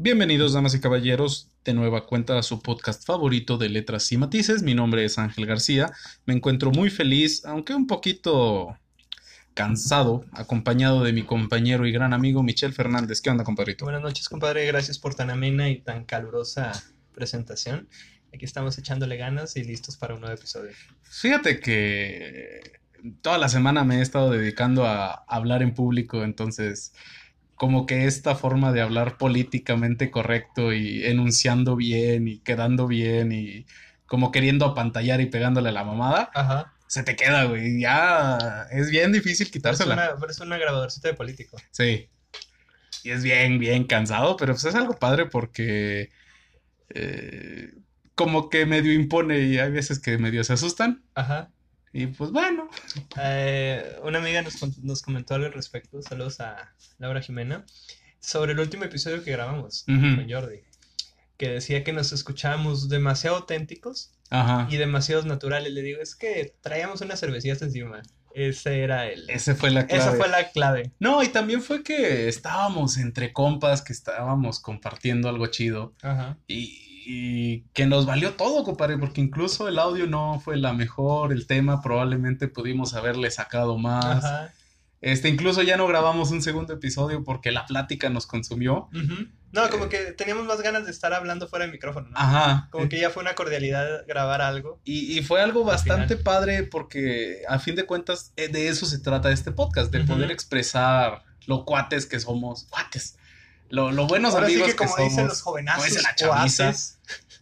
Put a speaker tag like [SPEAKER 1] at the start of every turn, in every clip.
[SPEAKER 1] Bienvenidos, damas y caballeros, de nueva cuenta a su podcast favorito de letras y matices. Mi nombre es Ángel García. Me encuentro muy feliz, aunque un poquito cansado, acompañado de mi compañero y gran amigo Michel Fernández. ¿Qué onda, compadrito?
[SPEAKER 2] Buenas noches, compadre. Gracias por tan amena y tan calurosa presentación. Aquí estamos echándole ganas y listos para un nuevo episodio.
[SPEAKER 1] Fíjate que toda la semana me he estado dedicando a hablar en público, entonces como que esta forma de hablar políticamente correcto y enunciando bien y quedando bien y como queriendo apantallar y pegándole la mamada,
[SPEAKER 2] Ajá.
[SPEAKER 1] se te queda, güey. Ya es bien difícil
[SPEAKER 2] Es
[SPEAKER 1] quitársela.
[SPEAKER 2] una, parece una grabadorcita de político.
[SPEAKER 1] Sí. Y es bien, bien cansado, pero pues es algo padre porque eh, como que medio impone y hay veces que medio se asustan.
[SPEAKER 2] Ajá.
[SPEAKER 1] Y pues bueno.
[SPEAKER 2] Eh, una amiga nos, nos comentó algo al respecto. Saludos a Laura Jimena. Sobre el último episodio que grabamos con Jordi. Que decía que nos escuchábamos demasiado auténticos
[SPEAKER 1] Ajá.
[SPEAKER 2] y demasiados naturales. Le digo, es que traíamos unas cervecillas encima. Ese era el.
[SPEAKER 1] Ese fue la clave.
[SPEAKER 2] Esa fue la clave.
[SPEAKER 1] No, y también fue que estábamos entre compas, que estábamos compartiendo algo chido
[SPEAKER 2] Ajá.
[SPEAKER 1] y, y que nos valió todo, compadre, porque incluso el audio no fue la mejor, el tema probablemente pudimos haberle sacado más.
[SPEAKER 2] Ajá.
[SPEAKER 1] Este, incluso ya no grabamos un segundo episodio porque la plática nos consumió.
[SPEAKER 2] Ujú. No, como que teníamos más ganas de estar hablando fuera de micrófono, ¿no?
[SPEAKER 1] Ajá.
[SPEAKER 2] Como que ya fue una cordialidad grabar algo.
[SPEAKER 1] Y, y fue algo bastante padre porque a fin de cuentas eh, de eso se trata este podcast, de poder expresar lo cuates que somos, cuates, lo, lo buenos
[SPEAKER 2] Ahora sí
[SPEAKER 1] amigos
[SPEAKER 2] que como
[SPEAKER 1] somos,
[SPEAKER 2] dicen los jovenazos,
[SPEAKER 1] como dice la chaviza,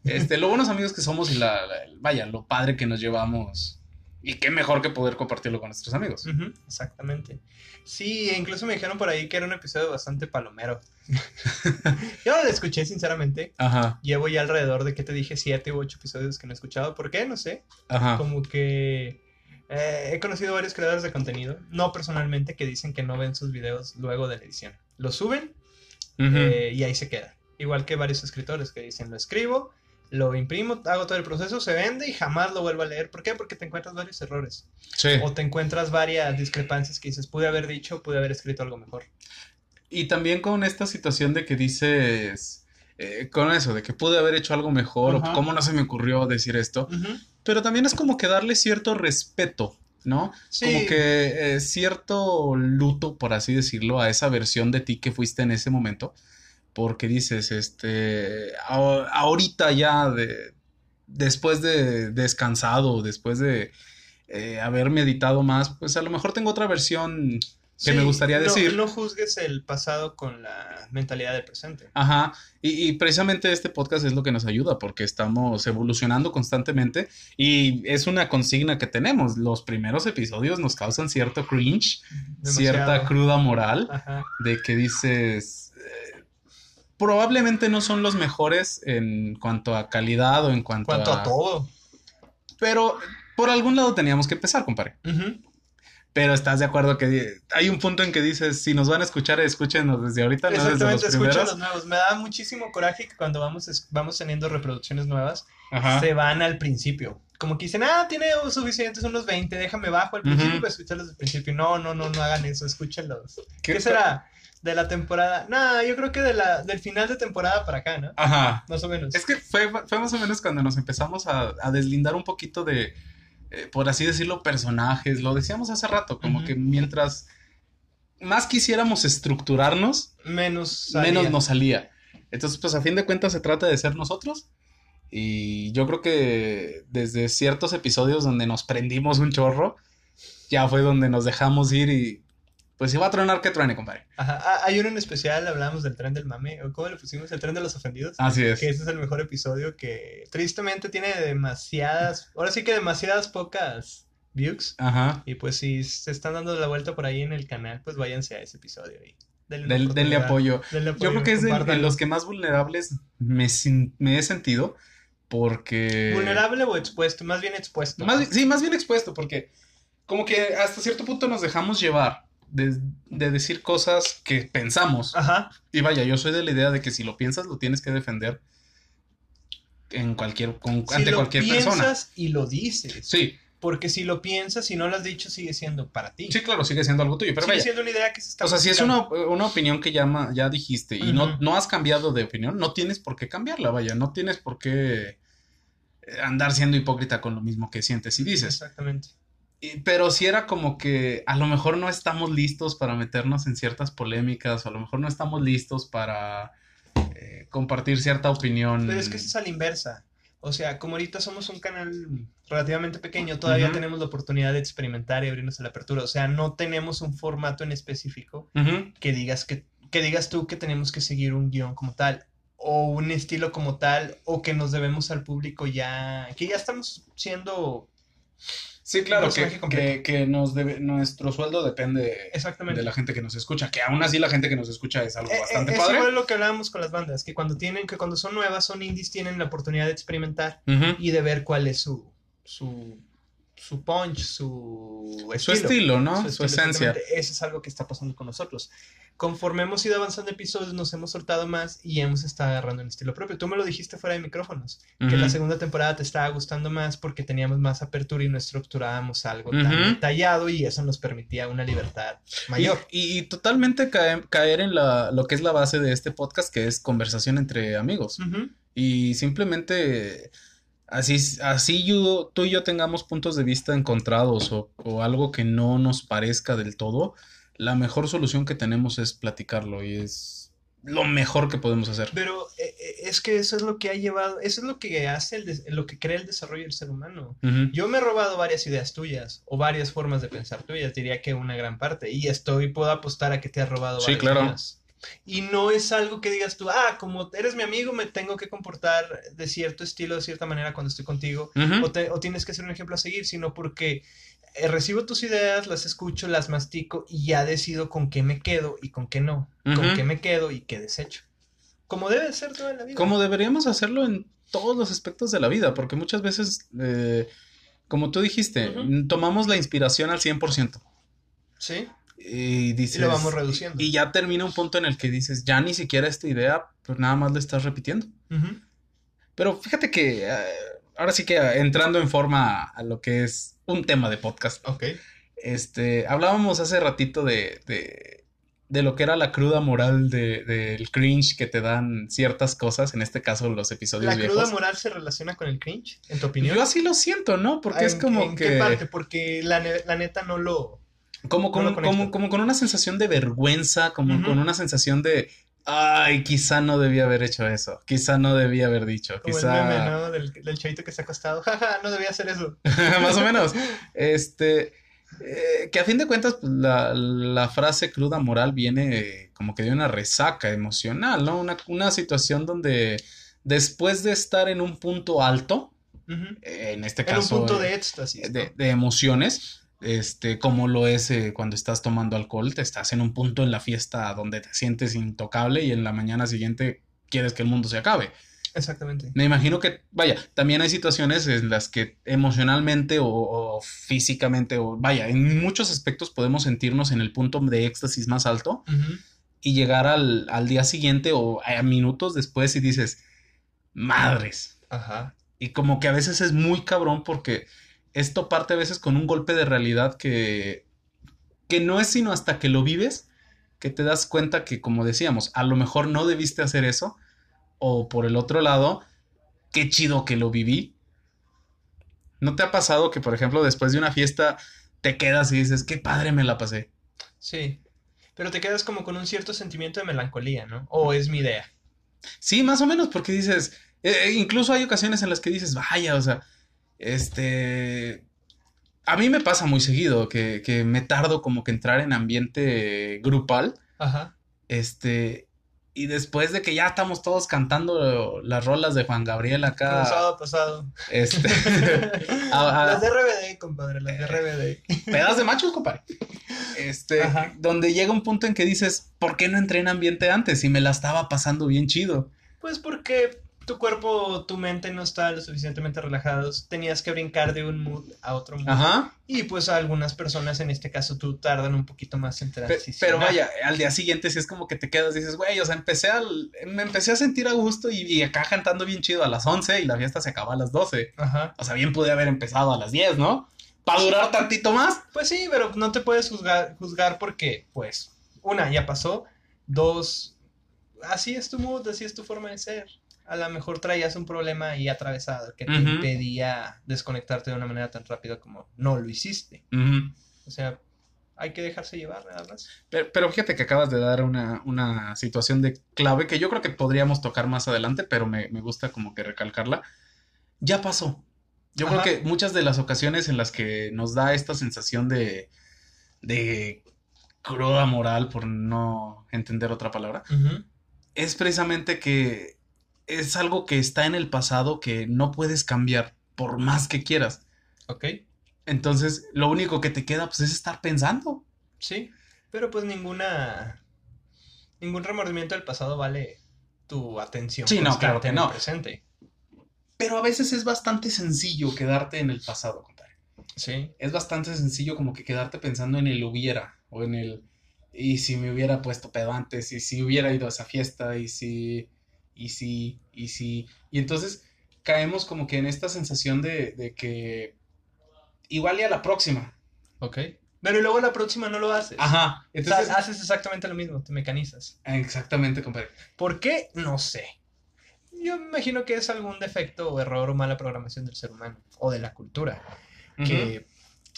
[SPEAKER 1] este, lo buenos amigos que somos y la, la- vaya, lo padre que nos llevamos. Y qué mejor que poder compartirlo con nuestros amigos.
[SPEAKER 2] Exactamente. Sí, incluso me dijeron por ahí que era un episodio bastante palomero. Yo no lo escuché, sinceramente.
[SPEAKER 1] Ajá,
[SPEAKER 2] Llevo ya alrededor de, que te dije? Siete u ocho episodios que no he escuchado. ¿Por qué? No sé.
[SPEAKER 1] ajá.
[SPEAKER 2] Como que eh, he conocido varios creadores de contenido, no personalmente, que dicen que no ven sus videos luego de la edición. Lo suben Eh, y ahí se queda. Igual que varios escritores que dicen, lo escribo, lo imprimo, hago todo el proceso, se vende y jamás lo vuelvo a leer. ¿Por qué? Porque te encuentras varios errores.
[SPEAKER 1] Sí.
[SPEAKER 2] O te encuentras varias discrepancias que dices, pude haber dicho, pude haber escrito algo mejor.
[SPEAKER 1] Y también con esta situación de que dices, eh, con eso, de que pude haber hecho algo mejor o cómo no se me ocurrió decir esto. Pero también es como que darle cierto respeto, ¿no?
[SPEAKER 2] Sí.
[SPEAKER 1] Como que eh, cierto luto, por así decirlo, a esa versión de ti que fuiste en ese momento. Porque dices, este, a- ahorita ya, de, después de descansado, después de eh, haber meditado más, pues a lo mejor tengo otra versión que me gustaría
[SPEAKER 2] no-
[SPEAKER 1] decir.
[SPEAKER 2] No, juzgues el pasado con la mentalidad del presente.
[SPEAKER 1] Ajá, y, y precisamente este podcast es lo que nos ayuda porque estamos evolucionando constantemente y es una consigna que tenemos. Los primeros episodios nos causan cierto cringe, cierta cruda moral
[SPEAKER 2] Ajá.
[SPEAKER 1] de que dices, eh, probablemente no son los mejores en cuanto a calidad o en cuanto,
[SPEAKER 2] Cuanto a todo.
[SPEAKER 1] Pero por algún lado teníamos que empezar, compadre.
[SPEAKER 2] Ujú.
[SPEAKER 1] Pero estás de acuerdo que hay un punto en que dices, si nos van a escuchar, escúchenos desde ahorita, no desde los primeros.
[SPEAKER 2] los nuevos. Me da muchísimo coraje que cuando vamos, vamos teniendo reproducciones nuevas,
[SPEAKER 1] Ajá.
[SPEAKER 2] se van al principio. Como que dicen, ah, tiene suficientes unos 20, déjame bajo al principio para escucharlos al principio. No, no, no, no hagan eso, escúchenlos.
[SPEAKER 1] ¿Qué
[SPEAKER 2] ¿Qué, será? De la temporada. No, yo creo que de la, del final de temporada para acá, ¿no?
[SPEAKER 1] Ajá.
[SPEAKER 2] Más o menos.
[SPEAKER 1] Es que fue, fue más o menos cuando nos empezamos a, a deslindar un poquito de, eh, por así decirlo, personajes. Lo decíamos hace rato, como que mientras más quisiéramos estructurarnos,
[SPEAKER 2] Menos. salía.
[SPEAKER 1] menos nos salía. Entonces, pues a fin de cuentas se trata de ser nosotros. Y yo creo que desde ciertos episodios donde nos prendimos un chorro, ya fue donde nos dejamos ir y pues si va a tronar, que truene, compadre.
[SPEAKER 2] Ajá. Ah, hay uno en especial, hablamos del tren del mame. ¿O cómo le pusimos? El tren de los ofendidos.
[SPEAKER 1] Así es.
[SPEAKER 2] Que ese es el mejor episodio que tristemente tiene demasiadas, ahora sí que demasiadas pocas views.
[SPEAKER 1] Ajá.
[SPEAKER 2] Y pues si se están dando la vuelta por ahí en el canal, pues váyanse a ese episodio y denle,
[SPEAKER 1] Del- denle apoyo.
[SPEAKER 2] Denle
[SPEAKER 1] Yo creo
[SPEAKER 2] apoyo,
[SPEAKER 1] que es de,
[SPEAKER 2] compártanlo.
[SPEAKER 1] los que más vulnerables me, sin- me he sentido porque...
[SPEAKER 2] Vulnerable o expuesto, más bien expuesto.
[SPEAKER 1] Más sí, más bien expuesto porque como que hasta cierto punto nos dejamos llevar de, de decir cosas que pensamos.
[SPEAKER 2] Ajá.
[SPEAKER 1] Y vaya, yo soy de la idea de que si lo piensas lo tienes que defender en cualquier, con-
[SPEAKER 2] Si
[SPEAKER 1] ante
[SPEAKER 2] lo
[SPEAKER 1] cualquier
[SPEAKER 2] piensas
[SPEAKER 1] persona.
[SPEAKER 2] y lo dices.
[SPEAKER 1] Sí,
[SPEAKER 2] Porque si lo piensas, si no lo has dicho, sigue siendo para ti.
[SPEAKER 1] Sí, claro, sigue siendo algo tuyo, pero
[SPEAKER 2] sigue
[SPEAKER 1] vaya.
[SPEAKER 2] siendo una idea que se está
[SPEAKER 1] O sea, si es una, una opinión que ya, ya dijiste y no, no has cambiado de opinión, no tienes por qué cambiarla, vaya, no tienes por qué andar siendo hipócrita con lo mismo que sientes y dices.
[SPEAKER 2] Exactamente.
[SPEAKER 1] Pero si era como que a lo mejor no estamos listos para meternos en ciertas polémicas, o a lo mejor no estamos listos para eh, compartir cierta opinión.
[SPEAKER 2] Pero es que eso es a la inversa. O sea, como ahorita somos un canal relativamente pequeño, todavía tenemos la oportunidad de experimentar y abrirnos a la apertura. O sea, no tenemos un formato en específico que digas que, que digas tú que tenemos que seguir un guion como tal, o un estilo como tal, o que nos debemos al público ya, que ya estamos siendo
[SPEAKER 1] Sí, claro, que, que, que nos debe, nuestro sueldo depende
[SPEAKER 2] exactamente.
[SPEAKER 1] de la gente que nos escucha, que aún así la gente que nos escucha es algo
[SPEAKER 2] Eh, eh,
[SPEAKER 1] bastante
[SPEAKER 2] es
[SPEAKER 1] padre.
[SPEAKER 2] igual lo que hablábamos con las bandas, que cuando tienen, que cuando son nuevas, son indies, tienen la oportunidad de experimentar y de ver cuál es su, su, su punch, su
[SPEAKER 1] Su estilo, ¿no? Su,
[SPEAKER 2] estilo,
[SPEAKER 1] esencia.
[SPEAKER 2] Eso es algo que está pasando con nosotros. Conforme hemos ido avanzando episodios, nos hemos soltado más y hemos estado agarrando un estilo propio. Tú me lo dijiste fuera de micrófonos, que
[SPEAKER 1] Ujú.
[SPEAKER 2] la segunda temporada te estaba gustando más porque teníamos más apertura y no estructurábamos algo tan
[SPEAKER 1] Ujú.
[SPEAKER 2] detallado y eso nos permitía una libertad mayor.
[SPEAKER 1] Y, totalmente cae- caer en la, lo que es la base de este podcast, que es conversación entre amigos. Y simplemente así, así yo- tú y yo tengamos puntos de vista encontrados o, o algo que no nos parezca del todo, la mejor solución que tenemos es platicarlo y es lo mejor que podemos hacer.
[SPEAKER 2] Pero eh, eh, es que eso es lo que ha llevado, eso es lo que hace, el lo que crea el desarrollo del ser humano. Yo me he robado varias ideas tuyas o varias formas de pensar tuyas, diría que una gran parte. Y estoy, puedo apostar a que te has robado
[SPEAKER 1] Sí,
[SPEAKER 2] varias
[SPEAKER 1] claro.
[SPEAKER 2] Y no es algo que digas tú, ah, como eres mi amigo, me tengo que comportar de cierto estilo, de cierta manera cuando estoy contigo. O, te- o tienes que ser un ejemplo a seguir, sino porque eh, recibo tus ideas, las escucho, las mastico y ya decido con qué me quedo y con qué no. Con qué me quedo y qué desecho. Como debe ser toda la vida.
[SPEAKER 1] Como deberíamos hacerlo en todos los aspectos de la vida, porque muchas veces, eh, como tú dijiste, tomamos la inspiración al 100%.
[SPEAKER 2] Sí,
[SPEAKER 1] Y dices,
[SPEAKER 2] y lo vamos reduciendo.
[SPEAKER 1] Y ya termina un punto en el que dices, ya ni siquiera esta idea, pues nada más la estás repitiendo.
[SPEAKER 2] Ujú.
[SPEAKER 1] Pero fíjate que eh, ahora sí que eh, entrando en forma a lo que es un tema de podcast,
[SPEAKER 2] Ok.
[SPEAKER 1] este, hablábamos hace ratito de, de, de lo que era la cruda moral de- del cringe que te dan ciertas cosas, en este caso los episodios
[SPEAKER 2] ¿La
[SPEAKER 1] viejos.
[SPEAKER 2] cruda moral se relaciona con el cringe, en tu opinión?
[SPEAKER 1] Yo así lo siento, ¿no? Porque es
[SPEAKER 2] ¿En-
[SPEAKER 1] como
[SPEAKER 2] en
[SPEAKER 1] que...
[SPEAKER 2] qué parte? Porque la, ne- la neta no lo...
[SPEAKER 1] Como con,
[SPEAKER 2] No
[SPEAKER 1] como, como con una sensación de vergüenza, como con una sensación de, ay, quizá no debía haber hecho eso, quizá no debía haber dicho,
[SPEAKER 2] Como
[SPEAKER 1] quizá...
[SPEAKER 2] el meme, ¿no? Del, del chavito que se ha acostado. Jaja, no debía hacer eso.
[SPEAKER 1] Más o menos. Este, eh, que a fin de cuentas, pues, la, la frase cruda moral viene eh, como que de una resaca emocional, ¿no? Una, una situación donde después de estar en un punto alto, eh, en este
[SPEAKER 2] En un
[SPEAKER 1] caso...
[SPEAKER 2] punto
[SPEAKER 1] eh,
[SPEAKER 2] de éxtasis.
[SPEAKER 1] de emociones, este, como lo es eh, cuando estás tomando alcohol, te estás en un punto en la fiesta donde te sientes intocable y en la mañana siguiente quieres que el mundo se acabe.
[SPEAKER 2] Exactamente.
[SPEAKER 1] Me imagino que, vaya, también hay situaciones en las que emocionalmente o, o físicamente, o vaya, en muchos aspectos podemos sentirnos en el punto de éxtasis más alto y llegar al, al día siguiente o a minutos después y dices, madres.
[SPEAKER 2] Ajá.
[SPEAKER 1] Y como que a veces es muy cabrón porque esto parte a veces con un golpe de realidad que, que no es sino hasta que lo vives que te das cuenta que, como decíamos, a lo mejor no debiste hacer eso. O por el otro lado, qué chido que lo viví. ¿No te ha pasado que, por ejemplo, después de una fiesta te quedas y dices, qué padre me la pasé?
[SPEAKER 2] Sí. Pero te quedas como con un cierto sentimiento de melancolía, ¿no? O es mi idea.
[SPEAKER 1] Sí, más o menos, porque dices, eh, eh, incluso hay ocasiones en las que dices, vaya, o sea, este, a mí me pasa muy seguido que, que me tardo como que entrar en ambiente grupal,
[SPEAKER 2] Ajá.
[SPEAKER 1] este, y después de que ya estamos todos cantando las rolas de Juan Gabriel acá,
[SPEAKER 2] sábado pasado.
[SPEAKER 1] este, a- a-
[SPEAKER 2] las de RBD, compadre, las de RBD.
[SPEAKER 1] pedas de machos, compadre, este,
[SPEAKER 2] Ajá.
[SPEAKER 1] donde llega un punto en que dices, ¿por qué no entré en ambiente antes? Y me la estaba pasando bien chido.
[SPEAKER 2] Pues porque tu cuerpo, tu mente no está lo suficientemente relajados. Tenías que brincar de un mood a otro mood.
[SPEAKER 1] Ajá.
[SPEAKER 2] Y pues algunas personas, en este caso tú, tardan un poquito más en transicionar.
[SPEAKER 1] Pero vaya, al día siguiente sí es como que te quedas, dices, güey, o sea, empecé al, me empecé a sentir a gusto y, y acá cantando bien chido a las 11 y la fiesta se acaba a las 12.
[SPEAKER 2] Ajá.
[SPEAKER 1] O sea, bien pude haber empezado a las 10, ¿no? ¿Para durar tantito más?
[SPEAKER 2] Pues sí, pero no te puedes juzgar, juzgar porque, pues, una, ya pasó. Dos, así es tu mood, así es tu forma de ser. A lo mejor traías un problema ahí atravesado que te impedía desconectarte de una manera tan rápida como no lo hiciste. O sea, hay que dejarse llevar nada más.
[SPEAKER 1] Pero, pero fíjate que acabas de dar una, una situación de clave que yo creo que podríamos tocar más adelante, pero me, me gusta como que recalcarla. Ya pasó. Yo
[SPEAKER 2] Ajá.
[SPEAKER 1] creo que muchas de las ocasiones en las que nos da esta sensación de, de cruda moral, por no entender otra palabra, es precisamente que es algo que está en el pasado que no puedes cambiar por más que quieras.
[SPEAKER 2] Ok,
[SPEAKER 1] Entonces, lo único que te queda pues es estar pensando.
[SPEAKER 2] sí. Pero pues ninguna. Ningún remordimiento del pasado vale tu atención.
[SPEAKER 1] Sí, no, claro que
[SPEAKER 2] en el
[SPEAKER 1] no.
[SPEAKER 2] presente.
[SPEAKER 1] Pero a veces es bastante sencillo quedarte en el pasado, compadre.
[SPEAKER 2] Sí.
[SPEAKER 1] Es bastante sencillo como que quedarte pensando en el hubiera o en el y si me hubiera puesto pedo antes y si hubiera ido a esa fiesta y si y si y si y entonces caemos como que en esta sensación de, de que igual y a la próxima.
[SPEAKER 2] Ok. Pero y luego la próxima no lo haces.
[SPEAKER 1] Ajá.
[SPEAKER 2] O
[SPEAKER 1] Entonces,
[SPEAKER 2] sea, haces exactamente lo mismo, te mecanizas.
[SPEAKER 1] exactamente, compadre.
[SPEAKER 2] ¿Por qué? No sé. Yo me imagino que es algún defecto o error o mala programación del ser humano o de la cultura. Que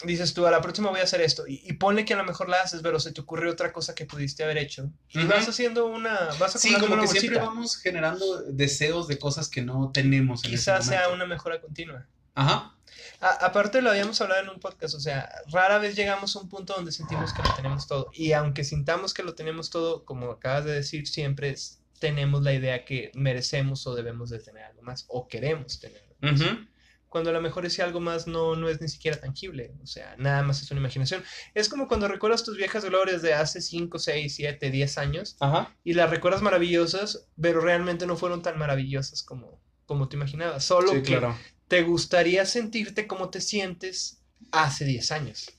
[SPEAKER 2] dices tú, a la próxima voy a hacer esto. Y, y ponle que a lo mejor la haces, pero se te ocurre otra cosa que pudiste haber hecho. Y vas haciendo una. Vas
[SPEAKER 1] Sí, como
[SPEAKER 2] una
[SPEAKER 1] que siempre vamos generando deseos de cosas que no tenemos en ese
[SPEAKER 2] Quizás sea
[SPEAKER 1] momento.
[SPEAKER 2] una mejora continua.
[SPEAKER 1] Ajá.
[SPEAKER 2] A- aparte lo habíamos hablado en un podcast, o sea, rara vez llegamos a un punto donde sentimos que lo tenemos todo. Y aunque sintamos que lo tenemos todo, como acabas de decir, siempre es- tenemos la idea que merecemos o debemos de tener algo más o queremos tener algo más. Cuando a lo mejor ese algo más no, no es ni siquiera tangible, o sea, nada más es una imaginación. Es como cuando recuerdas tus viejas glorias de hace 5, 6, 7, 10 años
[SPEAKER 1] Ajá.
[SPEAKER 2] y las recuerdas maravillosas, pero realmente no fueron tan maravillosas como, como te imaginabas. Solo
[SPEAKER 1] Sí,
[SPEAKER 2] que
[SPEAKER 1] claro.
[SPEAKER 2] te gustaría sentirte como te sientes hace 10 años.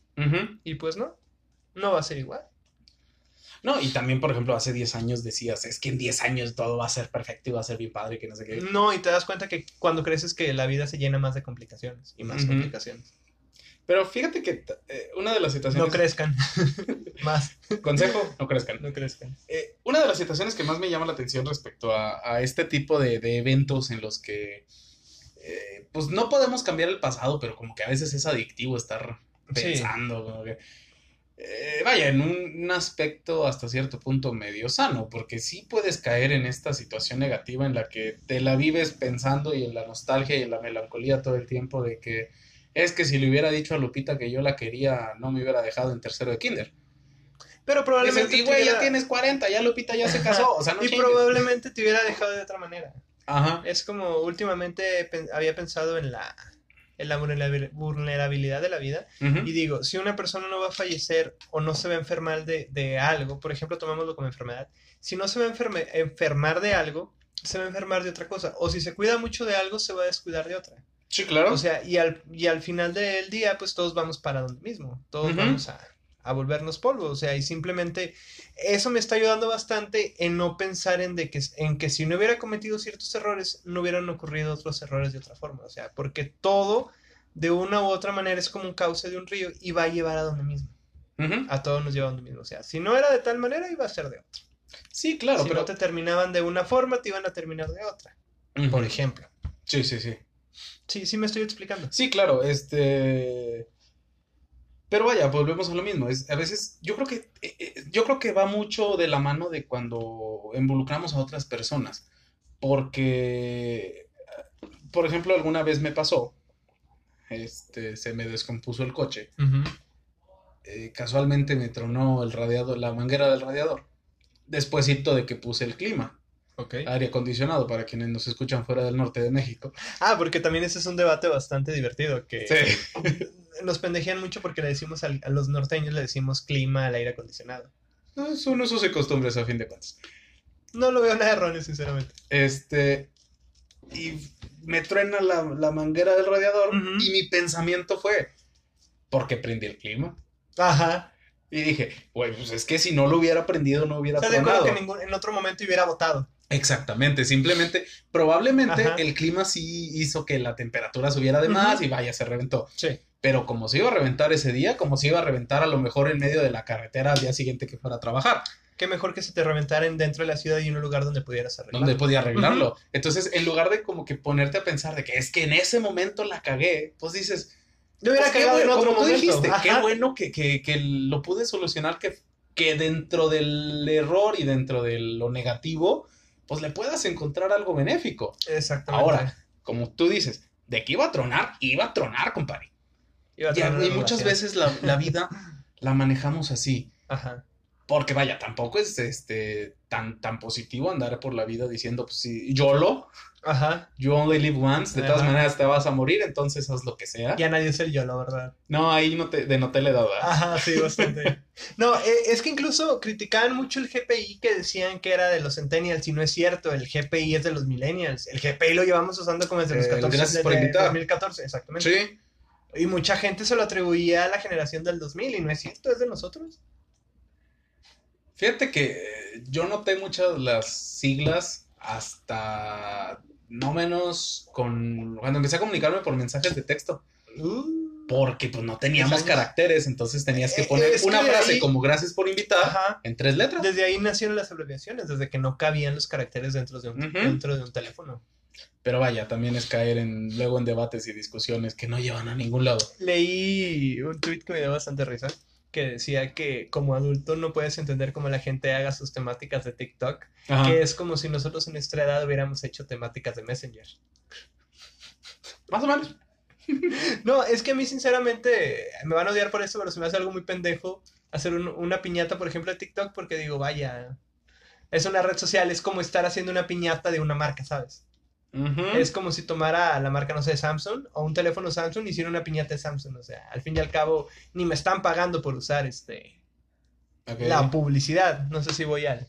[SPEAKER 2] Y pues no, no va a ser igual.
[SPEAKER 1] No, y también, por ejemplo, hace 10 años decías, es que en 10 años todo va a ser perfecto y va a ser bien padre, que no sé qué.
[SPEAKER 2] No, y te das cuenta que cuando creces que la vida se llena más de complicaciones y más complicaciones.
[SPEAKER 1] Pero fíjate que eh, una de las situaciones...
[SPEAKER 2] No crezcan. más.
[SPEAKER 1] Consejo, no crezcan.
[SPEAKER 2] No crezcan.
[SPEAKER 1] Eh, una de las situaciones que más me llama la atención respecto a, a este tipo de, de eventos en los que, eh, pues no podemos cambiar el pasado, pero como que a veces es adictivo estar
[SPEAKER 2] Sí.
[SPEAKER 1] pensando, como que, eh, vaya, en un, aspecto hasta cierto punto medio sano, porque sí puedes caer en esta situación negativa en la que te la vives pensando y en la nostalgia y en la melancolía todo el tiempo de que es que si le hubiera dicho a Lupita que yo la quería, no me hubiera dejado en tercero de kinder.
[SPEAKER 2] Pero probablemente.
[SPEAKER 1] y güey, ya tienes 40, ya Lupita ya se casó, o sea, no
[SPEAKER 2] y
[SPEAKER 1] chingues.
[SPEAKER 2] probablemente te hubiera dejado de otra manera.
[SPEAKER 1] Ajá.
[SPEAKER 2] Es como últimamente había pensado en la, en la vulnerabil- vulnerabilidad de la vida. Y digo, si una persona no va a fallecer o no se va a enfermar de, de algo, por ejemplo, tomémoslo como enfermedad, si no se va a enferme- enfermar de algo, se va a enfermar de otra cosa. O si se cuida mucho de algo, se va a descuidar de otra.
[SPEAKER 1] Sí, claro.
[SPEAKER 2] O sea, y al, y al final del día, pues todos vamos para donde mismo. Todos vamos a, a volvernos polvo. O sea, y simplemente eso me está ayudando bastante en no pensar en, de que, en que si no hubiera cometido ciertos errores, no hubieran ocurrido otros errores de otra forma. O sea, porque todo de una u otra manera es como un cauce de un río y va a llevar a donde mismo. A todos nos lleva a donde mismo. O sea, si no era de tal manera, iba a ser de otra.
[SPEAKER 1] Sí, claro,
[SPEAKER 2] si
[SPEAKER 1] pero...
[SPEAKER 2] no te terminaban de una forma, te iban a terminar de otra. Por ejemplo.
[SPEAKER 1] Sí, sí, sí.
[SPEAKER 2] Sí, sí me estoy explicando.
[SPEAKER 1] Sí, claro, este... Pero vaya, volvemos a lo mismo. Es, a veces, yo creo que, eh, eh, yo creo que va mucho de la mano de cuando involucramos a otras personas. Porque, por ejemplo, alguna vez me pasó, este, se me descompuso el coche. eh, casualmente me tronó el radiador, la manguera del radiador. Despuésito de que puse el clima,
[SPEAKER 2] Ok.
[SPEAKER 1] aire acondicionado, para quienes nos escuchan fuera del norte de México.
[SPEAKER 2] Ah, porque también ese es un debate bastante divertido, que
[SPEAKER 1] Sí.
[SPEAKER 2] nos pendejean mucho porque le decimos al- a los norteños, le decimos clima al aire acondicionado.
[SPEAKER 1] No, Son usos y costumbres a fin de cuentas.
[SPEAKER 2] No lo veo nada erróneo, sinceramente.
[SPEAKER 1] Este. Y me truena la, la manguera del radiador. Y mi pensamiento fue: ¿por qué prendí el clima?
[SPEAKER 2] Ajá.
[SPEAKER 1] Y dije, güey, pues es que si no lo hubiera prendido, no hubiera
[SPEAKER 2] ¿Estás de acuerdo
[SPEAKER 1] tronado.
[SPEAKER 2] que ningún- en otro momento hubiera votado?
[SPEAKER 1] Exactamente, simplemente, probablemente
[SPEAKER 2] Ajá.
[SPEAKER 1] el clima sí hizo que la temperatura subiera de más y vaya, se reventó.
[SPEAKER 2] Sí.
[SPEAKER 1] Pero como se iba a reventar ese día, como se iba a reventar a lo mejor en medio de la carretera al día siguiente que fuera a trabajar.
[SPEAKER 2] Qué mejor que se te reventaren dentro de la ciudad y en un lugar donde pudieras arreglarlo.
[SPEAKER 1] Donde podía arreglarlo. Entonces, en lugar de como que ponerte a pensar de que es que en ese momento la cagué, pues dices,
[SPEAKER 2] Yo hubiera
[SPEAKER 1] pues
[SPEAKER 2] cagado en otro momento.
[SPEAKER 1] dijiste, qué bueno que, que, que lo pude solucionar, que, que dentro del error y dentro de lo negativo, pues le puedas encontrar algo benéfico.
[SPEAKER 2] Exactamente.
[SPEAKER 1] Ahora, como tú dices, de que iba a tronar, iba a tronar, compadre. Ya, y muchas veces la, la vida la manejamos así.
[SPEAKER 2] Ajá.
[SPEAKER 1] Porque vaya, tampoco es este tan, tan positivo andar por la vida diciendo, pues sí, YOLO,
[SPEAKER 2] Ajá.
[SPEAKER 1] you only live once, de todas maneras te vas a morir, entonces haz lo que sea.
[SPEAKER 2] Ya nadie es el yo, la verdad.
[SPEAKER 1] No, ahí no te, denoté la edad. ¿verdad?
[SPEAKER 2] Ajá, sí, bastante. No, eh, es que incluso criticaban mucho el GPI que decían que era de los centennials y no es cierto, el GPI es de los millennials. El GPI lo llevamos usando como desde los
[SPEAKER 1] Eh,
[SPEAKER 2] 14
[SPEAKER 1] gracias por
[SPEAKER 2] desde
[SPEAKER 1] invitar.
[SPEAKER 2] 2014, exactamente.
[SPEAKER 1] Sí,
[SPEAKER 2] Y mucha gente se lo atribuía a la generación del 2000 y no es cierto, es de nosotros.
[SPEAKER 1] fíjate que eh, yo noté muchas las siglas hasta no menos con cuando empecé a comunicarme por mensajes de texto. Porque pues no teníamos caracteres, entonces tenías que
[SPEAKER 2] Eh,
[SPEAKER 1] poner
[SPEAKER 2] es que
[SPEAKER 1] una frase
[SPEAKER 2] ahí-
[SPEAKER 1] como gracias por invitar
[SPEAKER 2] Ajá.
[SPEAKER 1] en tres letras.
[SPEAKER 2] Desde ahí nacieron las abreviaciones, desde que no cabían los caracteres dentro de un,
[SPEAKER 1] Ujú.
[SPEAKER 2] dentro de un teléfono.
[SPEAKER 1] Pero vaya, también es caer en luego en debates y discusiones que no llevan a ningún lado.
[SPEAKER 2] Leí un tweet que me dio bastante risa, que decía que como adulto no puedes entender cómo la gente haga sus temáticas de TikTok,
[SPEAKER 1] Ajá.
[SPEAKER 2] que es como si nosotros en nuestra edad hubiéramos hecho temáticas de Messenger.
[SPEAKER 1] Más o menos.
[SPEAKER 2] No, es que a mí sinceramente me van a odiar por eso, pero se me hace algo muy pendejo hacer un- una piñata, por ejemplo, de TikTok, porque digo, vaya, es una red social, es como estar haciendo una piñata de una marca, ¿sabes? Es como si tomara la marca, no sé, Samsung o un teléfono Samsung y hiciera una piñata de Samsung. O sea, al fin y al cabo, ni me están pagando por usar este la publicidad. No sé si voy al,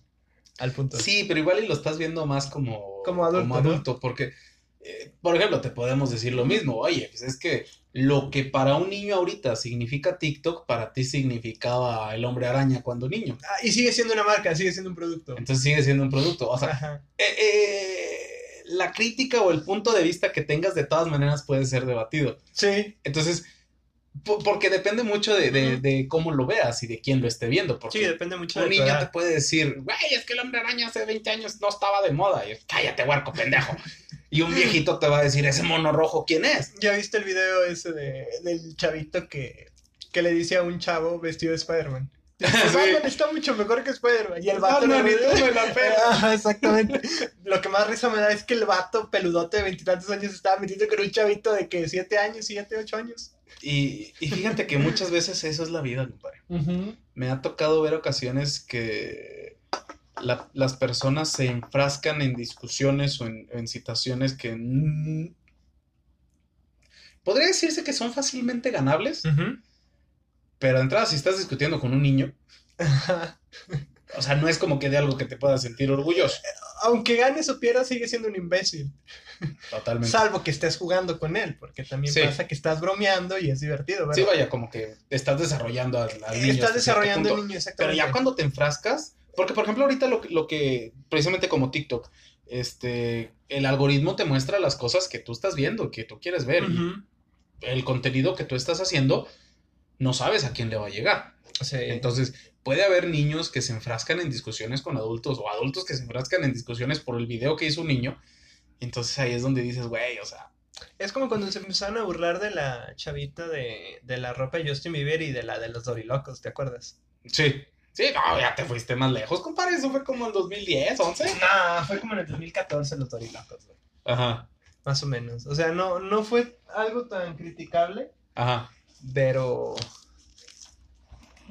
[SPEAKER 2] al punto.
[SPEAKER 1] Sí, pero igual y lo estás viendo más como,
[SPEAKER 2] Como adulto,
[SPEAKER 1] adulto, porque, eh, por ejemplo, te podemos decir lo mismo. Oye, pues es que lo que para un niño ahorita significa TikTok, para ti significaba el hombre araña cuando niño.
[SPEAKER 2] Ah, y sigue siendo una marca, sigue siendo un producto.
[SPEAKER 1] Entonces sigue siendo un producto. O sea,
[SPEAKER 2] Ajá.
[SPEAKER 1] eh, eh, la crítica o el punto de vista que tengas de todas maneras puede ser debatido.
[SPEAKER 2] Sí,
[SPEAKER 1] Entonces, po- porque depende mucho de, de- cómo lo veas y de quién lo esté viendo. Porque
[SPEAKER 2] sí, depende mucho
[SPEAKER 1] un
[SPEAKER 2] de tu
[SPEAKER 1] niño te puede decir, güey, es que el hombre araña hace 20 años no estaba de moda. Y, cállate, huerco, pendejo. Y un viejito te va a decir, ese mono rojo, ¿quién es?
[SPEAKER 2] ¿Ya viste el video ese de, del chavito que, que le dice a un chavo vestido de Spider-Man? Batman está mucho mejor que Spider-Man. Y el vato le
[SPEAKER 1] y tú me la
[SPEAKER 2] exactamente. Lo que más risa me da es que el vato peludote de veintitantos años estaba metiendo con un chavito de que siete años, siete, ocho años.
[SPEAKER 1] Y, y fíjate que muchas veces eso es la vida, compadre. Me ha tocado ver ocasiones que la- las personas se enfrascan en discusiones o en, en situaciones que... podría decirse que son fácilmente ganables, pero de entrada si estás discutiendo con un niño, o sea, no es como que de algo que te puedas sentir orgulloso.
[SPEAKER 2] Aunque ganes o pierdas, sigue siendo un imbécil.
[SPEAKER 1] Totalmente.
[SPEAKER 2] Salvo que estés jugando con él, porque también
[SPEAKER 1] Sí.
[SPEAKER 2] pasa que estás bromeando y es divertido, ¿verdad?
[SPEAKER 1] Sí, vaya, como que estás desarrollando al, al niño.
[SPEAKER 2] Estás desarrollando
[SPEAKER 1] punto.
[SPEAKER 2] niño,
[SPEAKER 1] Pero
[SPEAKER 2] exactamente.
[SPEAKER 1] ya cuando te enfrascas, porque por ejemplo ahorita lo, que- lo que, precisamente como TikTok, este, el algoritmo te muestra las cosas que tú estás viendo, que tú quieres ver. y el contenido que tú estás haciendo, no sabes a quién le va a llegar.
[SPEAKER 2] Sí.
[SPEAKER 1] Entonces, puede haber niños que se enfrascan en discusiones con adultos o adultos que se enfrascan en discusiones por el video que hizo un niño. Entonces ahí es donde dices, güey, o sea,
[SPEAKER 2] Es como cuando se empezaron a burlar de la chavita de, de la ropa de Justin Bieber y de la de los Dorilocos, ¿te acuerdas?
[SPEAKER 1] sí. Sí, no, ya te fuiste más lejos, compadre. Eso fue como en 2010, 11.
[SPEAKER 2] No, fue como en el 2014 los Dorilocos, güey.
[SPEAKER 1] Ajá,
[SPEAKER 2] Más o menos. O sea, no, no fue algo tan criticable,
[SPEAKER 1] ajá.
[SPEAKER 2] Pero.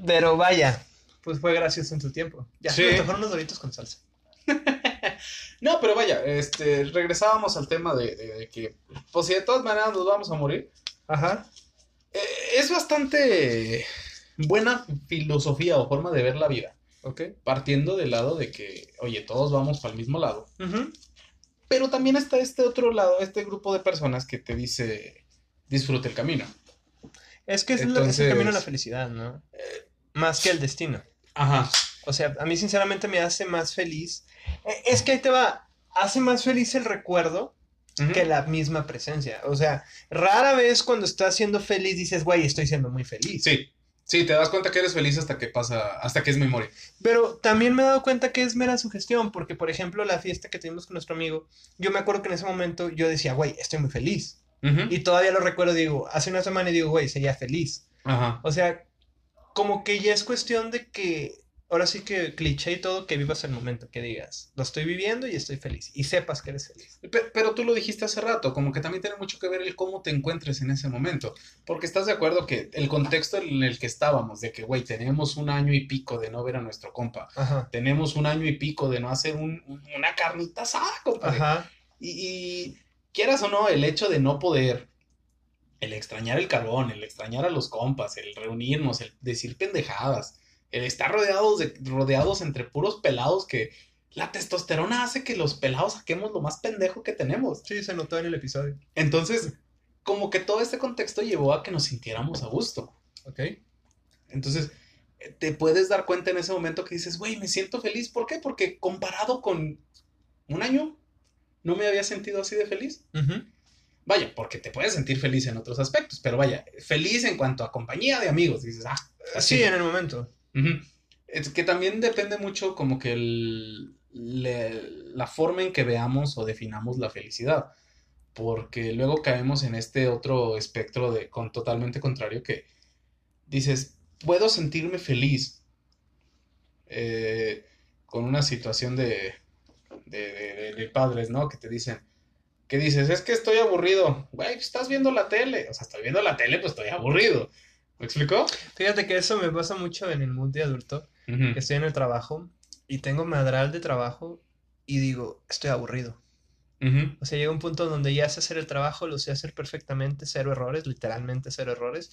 [SPEAKER 2] Pero vaya, pues fue gracioso en su tiempo. Ya,
[SPEAKER 1] Sí.
[SPEAKER 2] me unos doritos con salsa.
[SPEAKER 1] No, pero vaya, este, regresábamos al tema de, de- de que, pues si de todas maneras nos vamos a morir,
[SPEAKER 2] Ajá.
[SPEAKER 1] eh, es bastante buena filosofía o forma de ver la vida,
[SPEAKER 2] Ok.
[SPEAKER 1] partiendo del lado de que, oye, todos vamos para el mismo lado,
[SPEAKER 2] Ujú.
[SPEAKER 1] pero también está este otro lado, este grupo de personas que te dice, disfrute el camino.
[SPEAKER 2] Es que es, lo- es
[SPEAKER 1] Entonces-
[SPEAKER 2] el camino a la felicidad, ¿no? Más que el destino.
[SPEAKER 1] Ajá.
[SPEAKER 2] O sea, a mí sinceramente me hace más feliz. Eh, Es que ahí te va. Hace más feliz el recuerdo que la misma presencia. O sea, rara vez cuando estás siendo feliz dices, güey, estoy siendo muy feliz.
[SPEAKER 1] Sí. Sí, te das cuenta que eres feliz hasta que pasa, hasta que es memoria.
[SPEAKER 2] Pero también me he dado cuenta que es mera sugestión, porque por ejemplo la fiesta que tuvimos con nuestro amigo, yo me acuerdo que en ese momento yo decía, güey, estoy muy feliz. Y todavía lo recuerdo, digo, hace una semana y digo, güey, sería feliz.
[SPEAKER 1] Ajá.
[SPEAKER 2] O sea, como que ya es cuestión de que ahora sí que cliché y todo, que vivas el momento, que digas, lo estoy viviendo y estoy feliz, y sepas que eres feliz.
[SPEAKER 1] Pero, tú lo dijiste hace rato, como que también tiene mucho que ver el cómo te encuentres en ese momento, porque estás de acuerdo que el contexto en el que estábamos, de que, güey, tenemos un año y pico de no ver a nuestro compa, tenemos un año y pico de no hacer una carnita asada, compa. Y, y quieras o no, el hecho de no poder el extrañar el carbón, el extrañar a los compas, el reunirnos, el decir pendejadas, el estar rodeados, de, rodeados entre puros pelados que la testosterona hace que los pelados saquemos lo más pendejo que tenemos.
[SPEAKER 2] Sí, se notó en el episodio.
[SPEAKER 1] Entonces, como que todo este contexto llevó a que nos sintiéramos a gusto.
[SPEAKER 2] Ok.
[SPEAKER 1] Entonces, te puedes dar cuenta en ese momento que dices, güey, me siento feliz. ¿Por qué? Porque comparado con un año, no me había sentido así de feliz. Vaya, porque te puedes sentir feliz en otros aspectos, pero vaya, feliz en cuanto a compañía de amigos. Dices, ah,
[SPEAKER 2] así. en el momento.
[SPEAKER 1] Es que también depende mucho como que el, la forma en que veamos o definamos la felicidad. Porque luego caemos en este otro espectro de con totalmente contrario que dices, puedo sentirme feliz eh, con una situación de, de, de, padres, ¿no? Que te dicen, que dices, es que estoy aburrido. Güey, estás viendo la tele. O sea, estoy viendo la tele, pues estoy aburrido. ¿Me explicó?
[SPEAKER 2] Fíjate que eso me pasa mucho en el mundo de adulto, que estoy en el trabajo y tengo madral de trabajo y digo, estoy aburrido. O sea, llega un punto donde ya sé hacer el trabajo, lo sé hacer perfectamente, cero errores, literalmente cero errores,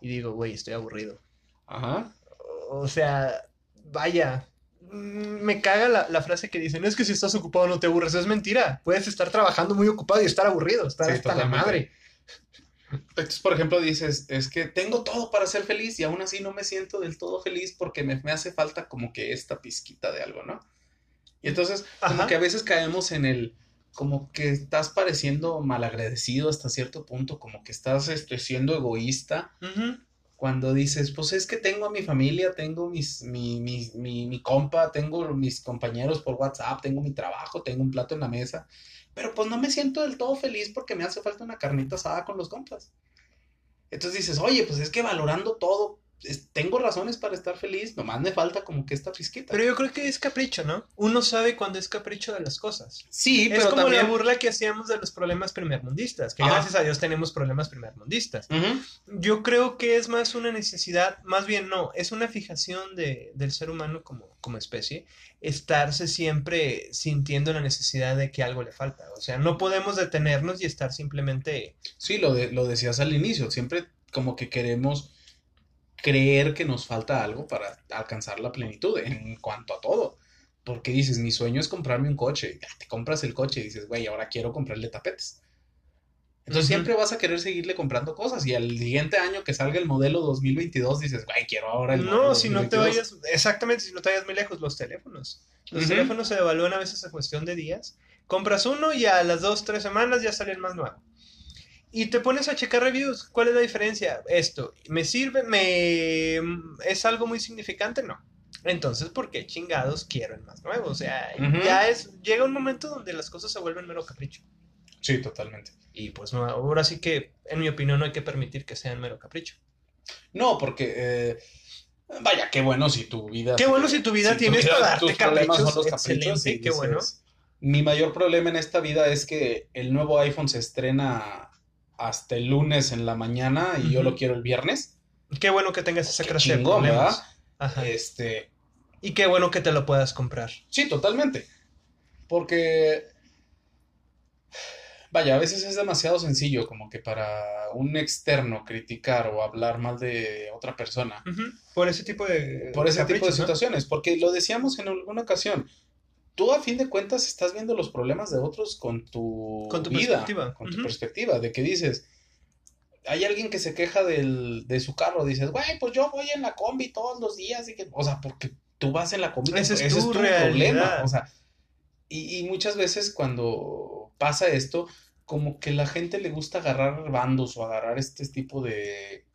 [SPEAKER 2] y digo, güey, estoy aburrido.
[SPEAKER 1] Ajá.
[SPEAKER 2] O sea, vaya, me caga la, la, frase que dicen, es que si estás ocupado no te aburres, es mentira, puedes estar trabajando muy ocupado y estar aburrido, estar hasta la madre.
[SPEAKER 1] Entonces, por ejemplo, dices, es que tengo todo para ser feliz y aún así no me siento del todo feliz porque me, hace falta como que esta pizquita de algo, ¿no? Y entonces, como que a veces caemos en el, como que estás pareciendo malagradecido hasta cierto punto, como que estás este, siendo egoísta. Cuando dices, pues es que tengo a mi familia, tengo mis, mi, mi, mi, mi compa, tengo mis compañeros por WhatsApp, tengo mi trabajo, tengo un plato en la mesa pero pues no me siento del todo feliz porque me hace falta una carnita asada con los compas. Entonces dices, oye, pues es que valorando todo, tengo razones para estar feliz, nomás me falta como que esta pizquita.
[SPEAKER 2] Pero yo creo que es capricho, ¿no? Uno sabe cuando es capricho de las cosas.
[SPEAKER 1] Sí,
[SPEAKER 2] pero es como la burla que hacíamos de los problemas primermundistas, que gracias a Dios tenemos problemas primermundistas. Yo creo que es más una necesidad, más bien no, es una fijación de, del ser humano como, como especie, estarse siempre sintiendo la necesidad de que algo le falta. O sea, no podemos detenernos y estar simplemente...
[SPEAKER 1] Sí, lo, de, lo decías al inicio, siempre como que queremos creer que nos falta algo para alcanzar la plenitud en cuanto a todo. Porque dices, mi sueño es comprarme un coche. Ya te compras el coche y dices, güey, ahora quiero comprarle tapetes. Entonces siempre vas a querer seguirle comprando cosas y al siguiente año que salga el modelo 2022 dices, güey, quiero ahora el
[SPEAKER 2] No, si no te vayas, exactamente, si no te vayas muy lejos, los teléfonos. Los teléfonos se devalúan a veces a cuestión de días. Compras uno y a las dos, tres semanas ya sale el más nuevo y te pones a checar reviews. ¿Cuál es la diferencia? Esto, ¿me sirve? ¿Me es algo muy significante? No. Entonces, ¿por qué chingados quiero el más nuevo? O sea, ya es llega un momento donde las cosas se vuelven mero capricho.
[SPEAKER 1] Sí, totalmente.
[SPEAKER 2] Y pues no, ahora sí que, en mi opinión, no hay que permitir que sean mero capricho.
[SPEAKER 1] No, porque eh, vaya, qué bueno si tu vida.
[SPEAKER 2] Qué bueno si tu vida tienes para darte caprichos. Excelente, qué bueno.
[SPEAKER 1] Mi mayor problema en esta vida es que el nuevo iPhone se estrena hasta el lunes en la mañana y yo lo quiero el viernes.
[SPEAKER 2] Qué bueno que tengas esa clase de problemas.
[SPEAKER 1] Este.
[SPEAKER 2] Y qué bueno que te lo puedas comprar.
[SPEAKER 1] Sí, totalmente. Porque. Vaya, a veces es demasiado sencillo como que para un externo criticar o hablar mal de otra persona.
[SPEAKER 2] Por ese tipo de...
[SPEAKER 1] Por ese tipo de situaciones, porque lo decíamos en alguna ocasión, tú a fin de cuentas estás viendo los problemas de otros con tu,
[SPEAKER 2] con tu
[SPEAKER 1] vida,
[SPEAKER 2] perspectiva.
[SPEAKER 1] con tu perspectiva, de que dices, hay alguien que se queja del, de su carro, dices, güey, pues yo voy en la combi todos los días, y que, o sea, porque tú vas en la combi,
[SPEAKER 2] ese, es, tu problema,
[SPEAKER 1] o sea, y, y, muchas veces cuando pasa esto, como que la gente le gusta agarrar bandos o agarrar este tipo de,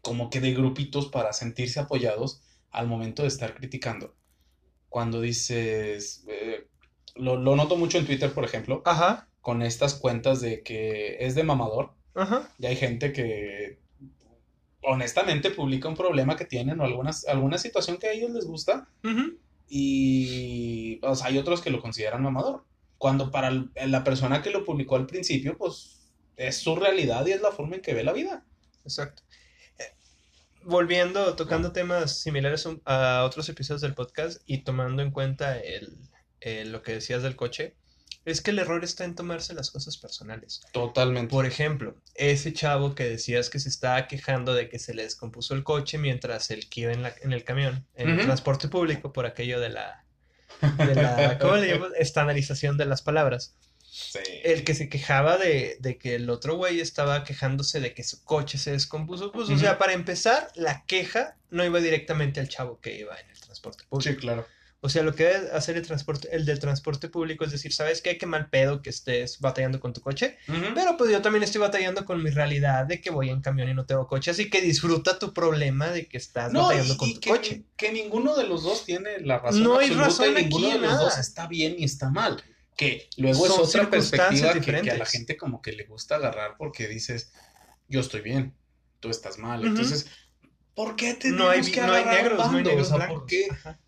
[SPEAKER 1] como que de grupitos para sentirse apoyados al momento de estar criticando. Cuando dices, eh, lo, lo noto mucho en Twitter, por ejemplo,
[SPEAKER 2] Ajá,
[SPEAKER 1] con estas cuentas de que es de mamador.
[SPEAKER 2] ajá.
[SPEAKER 1] Y hay gente que honestamente publica un problema que tienen o algunas, alguna situación que a ellos les gusta y o sea, hay otros que lo consideran mamador. Cuando para la persona que lo publicó al principio, pues es su realidad y es la forma en que ve la vida.
[SPEAKER 2] Exacto. Eh, Volviendo, tocando temas similares a otros episodios del podcast y tomando en cuenta el, el- lo que decías del coche, es que el error está en tomarse las cosas personales.
[SPEAKER 1] Totalmente.
[SPEAKER 2] Por ejemplo, ese chavo que decías que se estaba quejando de que se le descompuso el coche mientras él iba en, la- en el camión, en el transporte público, por aquello de la, de la ¿cómo le llaman? Estandarización de las palabras.
[SPEAKER 1] Sí.
[SPEAKER 2] El que se quejaba de, de que el otro güey estaba quejándose de que su coche se descompuso, pues, o sea, para empezar, la queja no iba directamente al chavo que iba en el transporte público.
[SPEAKER 1] Sí, claro.
[SPEAKER 2] O sea, lo que debe hacer el transporte, el del transporte público es decir, ¿sabes qué? Qué mal pedo que estés batallando con tu coche. Pero pues yo también estoy batallando con mi realidad de que voy en camión y no tengo coche, así que disfruta tu problema de que estás
[SPEAKER 1] No,
[SPEAKER 2] batallando
[SPEAKER 1] y,
[SPEAKER 2] con
[SPEAKER 1] y
[SPEAKER 2] tu
[SPEAKER 1] que,
[SPEAKER 2] coche.
[SPEAKER 1] que ninguno de los dos tiene la razón
[SPEAKER 2] No hay razón
[SPEAKER 1] y ninguno
[SPEAKER 2] aquí,
[SPEAKER 1] de los
[SPEAKER 2] nada.
[SPEAKER 1] dos está bien ni está mal. Que luego es otra perspectiva que, que a la gente como que le gusta agarrar porque dices, yo estoy bien, tú estás mal. Entonces, ¿por qué tenemos
[SPEAKER 2] No hay,
[SPEAKER 1] que
[SPEAKER 2] no hay negros, no hay negros
[SPEAKER 1] O sea. ¿por qué?
[SPEAKER 2] Ajá.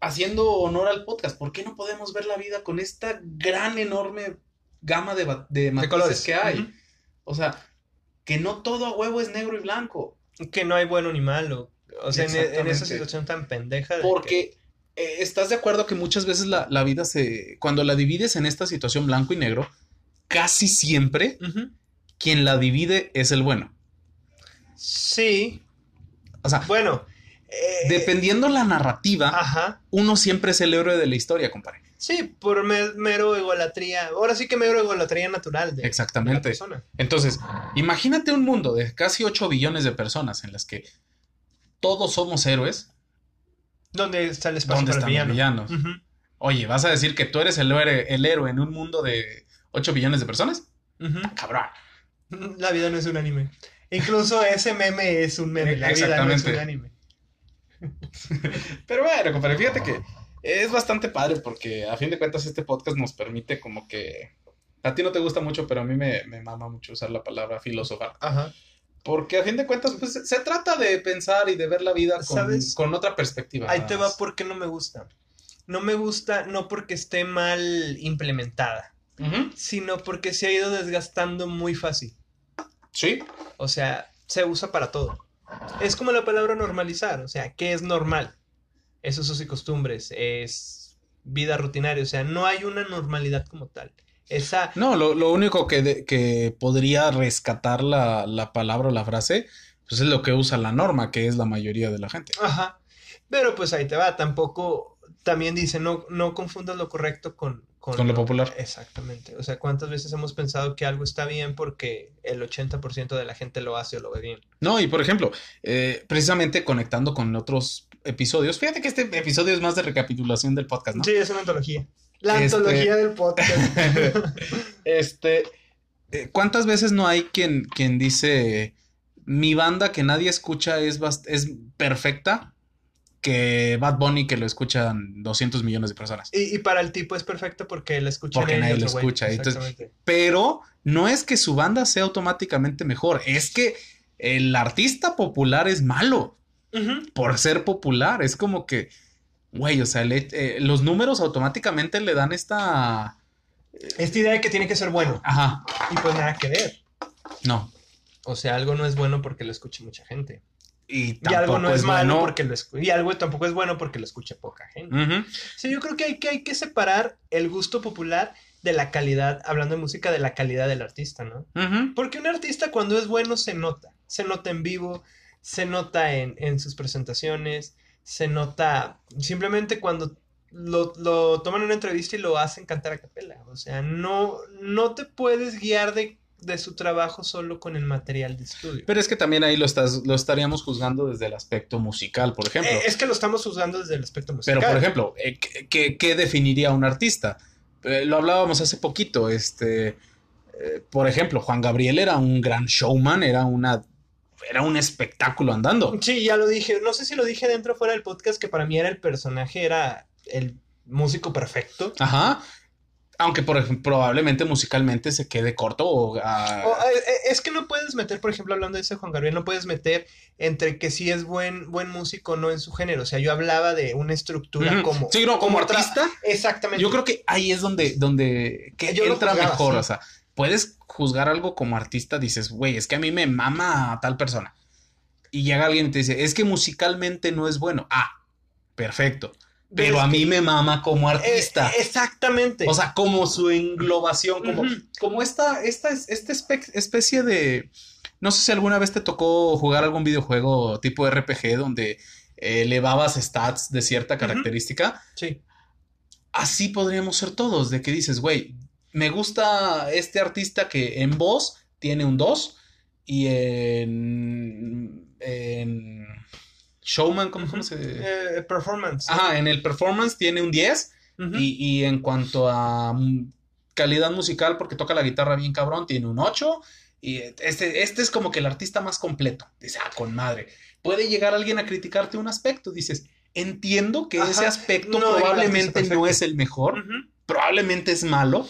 [SPEAKER 1] haciendo honor al podcast, ¿por qué no podemos ver la vida con esta gran, enorme gama de, de matices
[SPEAKER 2] colores.
[SPEAKER 1] que hay? O sea, que no todo a huevo es negro y blanco.
[SPEAKER 2] Que no hay bueno ni malo. O sea, en, en esa situación tan pendeja. de que-
[SPEAKER 1] Porque estás de acuerdo que muchas veces la, la vida se. Cuando la divides en esta situación blanco y negro, casi siempre quien la divide es el bueno.
[SPEAKER 2] Sí,
[SPEAKER 1] O sea,
[SPEAKER 2] bueno. eh,
[SPEAKER 1] dependiendo la narrativa,
[SPEAKER 2] Ajá.
[SPEAKER 1] uno siempre es el héroe de la historia, compadre.
[SPEAKER 2] Sí, por me- mero egolatría. Ahora sí que mero egolatría natural de, de la
[SPEAKER 1] Exactamente.
[SPEAKER 2] persona.
[SPEAKER 1] Entonces, imagínate un mundo de casi 8 billones de personas en las que todos somos héroes.
[SPEAKER 2] ¿Dónde está el espacio
[SPEAKER 1] ¿Dónde
[SPEAKER 2] para
[SPEAKER 1] están los
[SPEAKER 2] villano?
[SPEAKER 1] villanos? Oye, ¿vas a decir que tú eres el héroe, el héroe en un mundo de 8 billones de personas?
[SPEAKER 2] ujú.
[SPEAKER 1] Cabrón.
[SPEAKER 2] La vida no es un anime. Incluso ese meme es un meme. La vida no es un anime.
[SPEAKER 1] Pero bueno, compadre, fíjate que es bastante padre porque a fin de cuentas este podcast nos permite como que... A ti no te gusta mucho, pero a mí me, me mama mucho usar la palabra filosofar.
[SPEAKER 2] Ajá.
[SPEAKER 1] Porque a fin de cuentas, pues se trata de pensar y de ver la vida con,
[SPEAKER 2] ¿Sabes?
[SPEAKER 1] con otra perspectiva.
[SPEAKER 2] Ahí te va porque no me gusta. No me gusta no porque esté mal implementada, sino porque se ha ido desgastando muy fácil.
[SPEAKER 1] Sí,
[SPEAKER 2] O sea, se usa para todo. Es como la palabra normalizar, o sea, ¿qué es normal? Es usos y costumbres, es vida rutinaria, o sea, no hay una normalidad como tal. Esa,
[SPEAKER 1] No, lo, lo único que, de- que podría rescatar la, la palabra o la frase, pues es lo que usa la norma, que es la mayoría de la gente.
[SPEAKER 2] ajá. Pero pues ahí te va, tampoco, también dice, no, no confundas lo correcto con,
[SPEAKER 1] Con lo popular.
[SPEAKER 2] Exactamente. O sea, ¿cuántas veces hemos pensado que algo está bien porque el 80% de la gente lo hace o lo ve bien?
[SPEAKER 1] No, y por ejemplo, eh, precisamente conectando con otros episodios, fíjate que este episodio es más de recapitulación del podcast, ¿no?
[SPEAKER 2] Sí, es una antología. La
[SPEAKER 1] Este-
[SPEAKER 2] antología del podcast.
[SPEAKER 1] este, eh, ¿cuántas veces no hay quien, quien dice, mi banda que nadie escucha es, es perfecta? Que Bad Bunny que lo escuchan 200 millones de personas.
[SPEAKER 2] y, y para el tipo es perfecto porque la escucha
[SPEAKER 1] Porque nadie lo escucha, entonces- Pero no es que su banda sea automáticamente mejor, es que el artista popular es malo por ser popular. Es como que, güey, o sea, le- eh, los números automáticamente le dan esta...
[SPEAKER 2] Esta idea de que tiene que ser bueno.
[SPEAKER 1] Ajá,
[SPEAKER 2] Y pues nada que ver.
[SPEAKER 1] no.
[SPEAKER 2] O sea, algo no es bueno porque lo escuche mucha gente.
[SPEAKER 1] Y,
[SPEAKER 2] Y algo no es, malo
[SPEAKER 1] bueno.
[SPEAKER 2] porque lo escuche. Y algo tampoco es bueno porque lo escuche poca gente.
[SPEAKER 1] Ujú.
[SPEAKER 2] Sí, yo creo que hay, que hay que separar el gusto popular de la calidad, hablando de música, de la calidad del artista, ¿no? Porque un artista cuando es bueno se nota, se nota en vivo, se nota en, en sus presentaciones, se nota simplemente cuando lo, lo toman en una entrevista y lo hacen cantar a capela. O sea, no, no te puedes guiar de, de su trabajo solo con el material de estudio.
[SPEAKER 1] Pero es que también ahí lo, estás, lo estaríamos juzgando desde el aspecto musical, por ejemplo.
[SPEAKER 2] Eh, es que lo estamos jugando desde el aspecto musical.
[SPEAKER 1] Pero, por ejemplo, eh, ¿qué, qué- definiría un artista? eh, lo hablábamos hace poquito, este, por ejemplo, Juan Gabriel era un gran showman, era una, era un espectáculo andando.
[SPEAKER 2] Sí, ya lo dije, no sé si lo dije dentro o fuera del podcast, que para mí era el personaje, era el músico perfecto.
[SPEAKER 1] Ajá. Aunque por ejemplo, probablemente musicalmente se quede corto o, ah,
[SPEAKER 2] O, eh, eh, es que no puedes meter, por ejemplo, hablando de ese Juan Gabriel, no puedes meter entre que sí es buen, buen músico o no en su género. O sea, yo hablaba de una estructura
[SPEAKER 1] ujú.
[SPEAKER 2] como.
[SPEAKER 1] Sí, no, como artista,
[SPEAKER 2] Exactamente.
[SPEAKER 1] yo creo que ahí es donde, donde que
[SPEAKER 2] Yo
[SPEAKER 1] entra mejor.
[SPEAKER 2] sí.
[SPEAKER 1] O sea, puedes juzgar algo como artista, dices, güey, es que a mí me mama a tal persona. Y llega alguien y te dice, es que musicalmente no es bueno. Ah, perfecto. Pero a mí me mama como
[SPEAKER 2] Eh,
[SPEAKER 1] artista.
[SPEAKER 2] exactamente.
[SPEAKER 1] O sea, como su englobación, como, como esta, esta, esta espe- especie de. No sé si alguna vez te tocó jugar algún videojuego tipo RPG donde eh, elevabas stats de cierta característica.
[SPEAKER 2] sí.
[SPEAKER 1] Así podríamos ser todos, de que dices, güey, me gusta este artista que en voz tiene un 2 y en. en Showman, ¿cómo, cómo se.?
[SPEAKER 2] Eh, performance.
[SPEAKER 1] Ajá, en el performance tiene un 10
[SPEAKER 2] Ujú.
[SPEAKER 1] y, y en cuanto a calidad musical, porque toca la guitarra bien cabrón, tiene un 8. Y este, este es como que el artista más completo. Dice, ah, con madre. Puede llegar alguien a criticarte un aspecto. Dices, entiendo que
[SPEAKER 2] Ajá,
[SPEAKER 1] ese aspecto
[SPEAKER 2] no,
[SPEAKER 1] probablemente no es el mejor, probablemente es malo,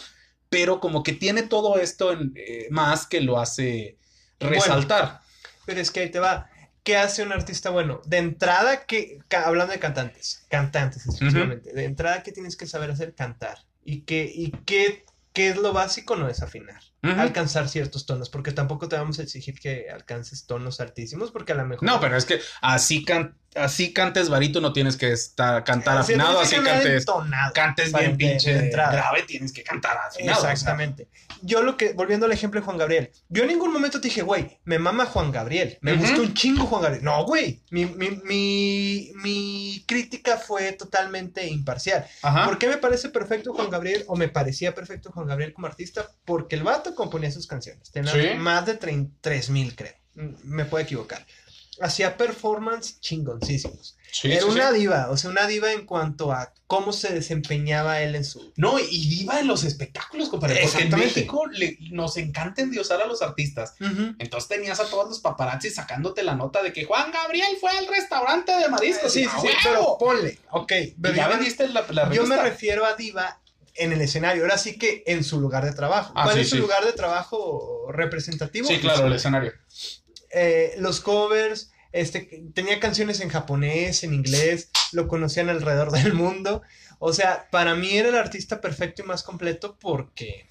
[SPEAKER 1] pero como que tiene todo esto en, eh, más que lo hace resaltar.
[SPEAKER 2] Pero es que ahí te va. ¿Qué hace un artista bueno? De entrada, que hablando de cantantes, cantantes exclusivamente, de entrada, ¿qué tienes que saber hacer? Cantar. ¿Y qué, y qué, qué es lo básico? No es afinar. Alcanzar ciertos tonos, porque tampoco te vamos a exigir que alcances tonos altísimos, porque a lo mejor.
[SPEAKER 1] No, pero es que así, can- así cantes varito, no tienes que estar, cantar
[SPEAKER 2] Sí,
[SPEAKER 1] afinado, así cantes,
[SPEAKER 2] entonado
[SPEAKER 1] cantes bien
[SPEAKER 2] de- de
[SPEAKER 1] pinche grave, tienes que cantar afinado. o sea.
[SPEAKER 2] Exactamente. Yo lo que, volviendo al ejemplo de Juan Gabriel, yo en ningún momento te dije, güey, me mama Juan Gabriel, me
[SPEAKER 1] Ujú.
[SPEAKER 2] gusta un chingo Juan Gabriel. No, güey, mi, mi, mi, mi crítica fue totalmente imparcial.
[SPEAKER 1] Ajá.
[SPEAKER 2] ¿Por qué me parece perfecto Juan Gabriel o me parecía perfecto Juan Gabriel como artista? Porque el vato componía sus canciones, tenía
[SPEAKER 1] Sí.
[SPEAKER 2] más de 3 mil, creo. Mm, Me puedo equivocar. Hacía performance chingoncísimos.
[SPEAKER 1] Sí,
[SPEAKER 2] Era
[SPEAKER 1] sí,
[SPEAKER 2] una diva, o sea, una diva en cuanto a cómo se desempeñaba él en su,
[SPEAKER 1] No, y viva en los espectáculos, compadre. Porque en. México le- nos encanta endiosar a los artistas. Entonces tenías a todos los paparazzis sacándote la nota de que Juan Gabriel fue al restaurante de mariscos.
[SPEAKER 2] Sí, sí,
[SPEAKER 1] ¡ah,
[SPEAKER 2] sí, pero ponle, ok. Pero
[SPEAKER 1] ya vendiste la, la
[SPEAKER 2] yo me refiero a diva en el escenario, ahora sí que en su lugar de trabajo.
[SPEAKER 1] Ah,
[SPEAKER 2] ¿Cuál
[SPEAKER 1] sí,
[SPEAKER 2] es su
[SPEAKER 1] sí.
[SPEAKER 2] lugar de trabajo representativo?
[SPEAKER 1] Sí, claro, el escenario.
[SPEAKER 2] Eh, los covers, este, tenía canciones en japonés, en inglés, lo conocían alrededor del mundo. O sea, para mí era el artista perfecto y más completo porque,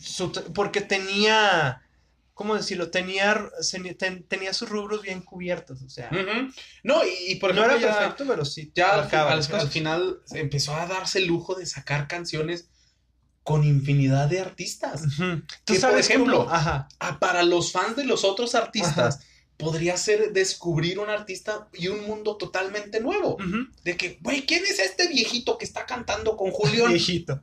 [SPEAKER 2] su- porque tenía, ¿cómo decirlo? Tenía, ten- tenía sus rubros bien cubiertos. O sea.
[SPEAKER 1] No, y, y por
[SPEAKER 2] no era
[SPEAKER 1] ya-
[SPEAKER 2] perfecto, pero sí.
[SPEAKER 1] ya al, final empezó a darse el lujo de sacar canciones con infinidad de artistas.
[SPEAKER 2] Ujú. Tú
[SPEAKER 1] Que, por
[SPEAKER 2] sabes
[SPEAKER 1] ejemplo,
[SPEAKER 2] ajá.
[SPEAKER 1] Ah, para los fans de los otros artistas, podría ser descubrir un artista y un mundo totalmente nuevo. De que, güey, ¿quién es este viejito que está cantando con Julián?
[SPEAKER 2] Viejito.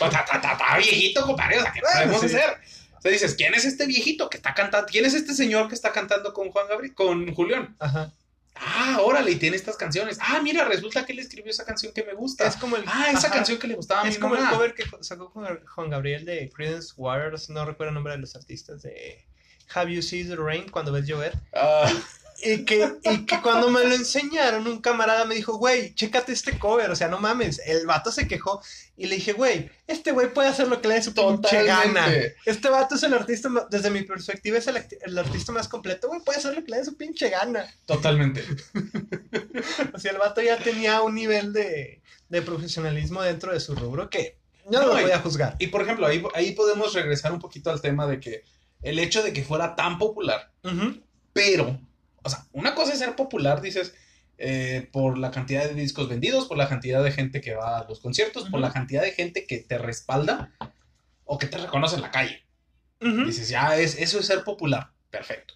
[SPEAKER 1] Ta, ta, ta, viejito, compadre, o sea, ¿qué podemos
[SPEAKER 2] sí.
[SPEAKER 1] hacer? Sea, dices, ¿quién es este viejito que está cantando? ¿Quién es este señor que está cantando con Juan Gabriel, con Julián?
[SPEAKER 2] Ajá.
[SPEAKER 1] Ah, órale, y tiene estas canciones. Ah, mira, resulta que él escribió esa canción que me gusta.
[SPEAKER 2] Es como el.
[SPEAKER 1] ah, esa
[SPEAKER 2] ajá.
[SPEAKER 1] canción que le gustaba a mi
[SPEAKER 2] Es como el cover que sacó Juan Gabriel de Creedence Waters, no recuerdo el nombre de los artistas, de Have You Seen the Rain cuando ves llover.
[SPEAKER 1] Ah,
[SPEAKER 2] Y que, y que cuando me lo enseñaron, un camarada me dijo, güey, chécate este cover, o sea, no mames. El vato se quejó y le dije, güey, este güey puede hacer lo que le dé su pinche gana. Este vato es el artista, desde mi perspectiva, es el, el artista más completo, güey, puede hacer lo que le dé su pinche gana.
[SPEAKER 1] Totalmente.
[SPEAKER 2] O sea, el vato ya tenía un nivel de, de profesionalismo dentro de su rubro que yo no,
[SPEAKER 1] No,
[SPEAKER 2] lo voy a juzgar.
[SPEAKER 1] Y por ejemplo, ahí, ahí podemos regresar un poquito al tema de que el hecho de que fuera tan popular, pero, o sea, una cosa es ser popular, dices, eh, por la cantidad de discos vendidos, por la cantidad de gente que va a los conciertos, por la cantidad de gente que te respalda o que te reconoce en la calle. Dices, ya, es, eso es ser popular. Perfecto.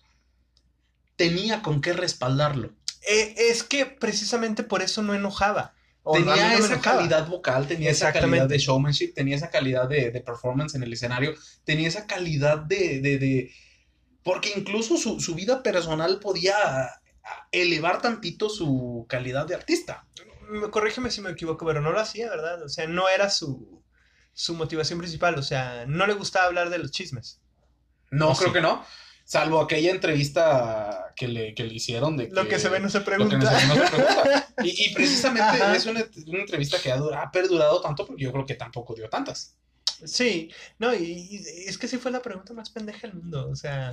[SPEAKER 1] Tenía con qué respaldarlo.
[SPEAKER 2] Eh, es que precisamente por eso no enojaba. O
[SPEAKER 1] tenía
[SPEAKER 2] no
[SPEAKER 1] esa
[SPEAKER 2] enojaba.
[SPEAKER 1] calidad vocal, tenía esa calidad de showmanship, tenía esa calidad de, de performance en el escenario, tenía esa calidad de... de- de- porque incluso su, su vida personal podía elevar tantito su calidad de artista.
[SPEAKER 2] Me- Corrígeme si me equivoco, pero no lo hacía, ¿verdad? O sea, no era su, su motivación principal, o sea, no le gustaba hablar de los chismes.
[SPEAKER 1] No,
[SPEAKER 2] ¿O
[SPEAKER 1] creo
[SPEAKER 2] sí?
[SPEAKER 1] que no. Salvo aquella entrevista que le, que le hicieron de que...
[SPEAKER 2] Lo que se ve no se
[SPEAKER 1] lo que
[SPEAKER 2] pregunta.
[SPEAKER 1] se, no se pregunta. Y, y precisamente
[SPEAKER 2] Ajá.
[SPEAKER 1] es una, una entrevista que ha perdurado tanto porque yo creo que tampoco dio tantas.
[SPEAKER 2] Sí, no, y, y es que sí fue la pregunta más pendeja del mundo, o sea,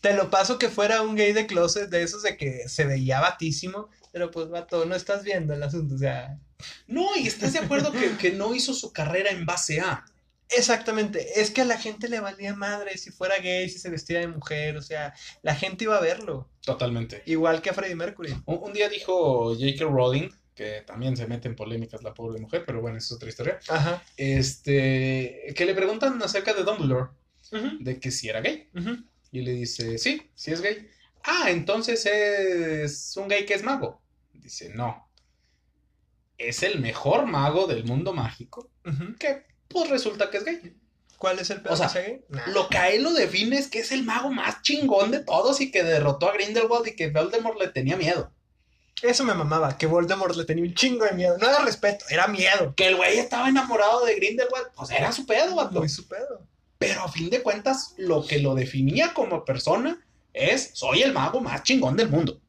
[SPEAKER 2] te lo paso que fuera un gay de closet de esos de que se veía batísimo, pero pues vato, no estás viendo el asunto, o sea,
[SPEAKER 1] No, y estás de acuerdo que, que no hizo su carrera en base a...
[SPEAKER 2] exactamente, es que a la gente le valía madre si fuera gay, si se vestía de mujer, o sea, la gente iba a verlo,
[SPEAKER 1] Totalmente.
[SPEAKER 2] igual que a Freddie Mercury.
[SPEAKER 1] Un, un día dijo J.K. Rowling, que también se mete en polémicas la pobre mujer, pero bueno, es otra historia.
[SPEAKER 2] Ajá.
[SPEAKER 1] Este, que le preguntan acerca de Dumbledore, de que si era gay. Y le dice, sí, sí es gay. Ah, entonces es un gay que es mago. Dice, no. Es el mejor mago del mundo mágico, que pues resulta que es gay.
[SPEAKER 2] ¿Cuál es el pedo
[SPEAKER 1] O sea,
[SPEAKER 2] que sea gay? Nah.
[SPEAKER 1] Lo que a él lo define es que es el mago más chingón de todos y que derrotó a Grindelwald y que Voldemort le tenía miedo.
[SPEAKER 2] Eso me mamaba, que Voldemort le tenía un chingo de miedo, no era respeto, era miedo.
[SPEAKER 1] Que el güey estaba enamorado de Grindelwald, pues era su pedo, vato.
[SPEAKER 2] Muy su pedo.
[SPEAKER 1] Pero a fin de cuentas, lo que lo definía como persona es, soy el mago más chingón del mundo.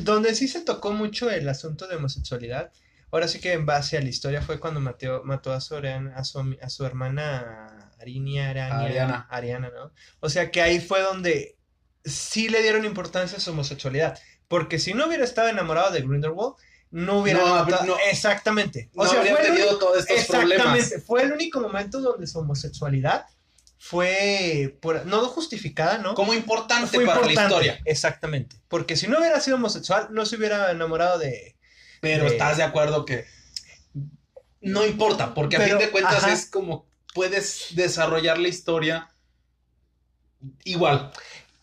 [SPEAKER 2] Donde sí se tocó mucho el asunto de homosexualidad, ahora sí que en base a la historia fue cuando mató, mató a, su, Ariana- a, su, ami- a su hermana Arinia, Arania-
[SPEAKER 1] Ariana.
[SPEAKER 2] Ariana, ¿no? O sea que ahí fue donde sí le dieron importancia a su homosexualidad, porque si no hubiera estado enamorado de Grindelwald, no hubiera
[SPEAKER 1] No,
[SPEAKER 2] matado-
[SPEAKER 1] no.
[SPEAKER 2] Exactamente.
[SPEAKER 1] O sea, habría
[SPEAKER 2] fue el
[SPEAKER 1] tenido todos estos
[SPEAKER 2] Exactamente,
[SPEAKER 1] problemas.
[SPEAKER 2] fue el único momento donde su homosexualidad fue, por- no justificada, ¿no?
[SPEAKER 1] Como importante
[SPEAKER 2] fue
[SPEAKER 1] para la historia.
[SPEAKER 2] Exactamente. Porque si no hubiera sido homosexual, no se hubiera enamorado de.
[SPEAKER 1] Pero
[SPEAKER 2] de-
[SPEAKER 1] estás de acuerdo que no importa, porque a fin de cuentas
[SPEAKER 2] ajá.
[SPEAKER 1] es como puedes desarrollar la historia igual.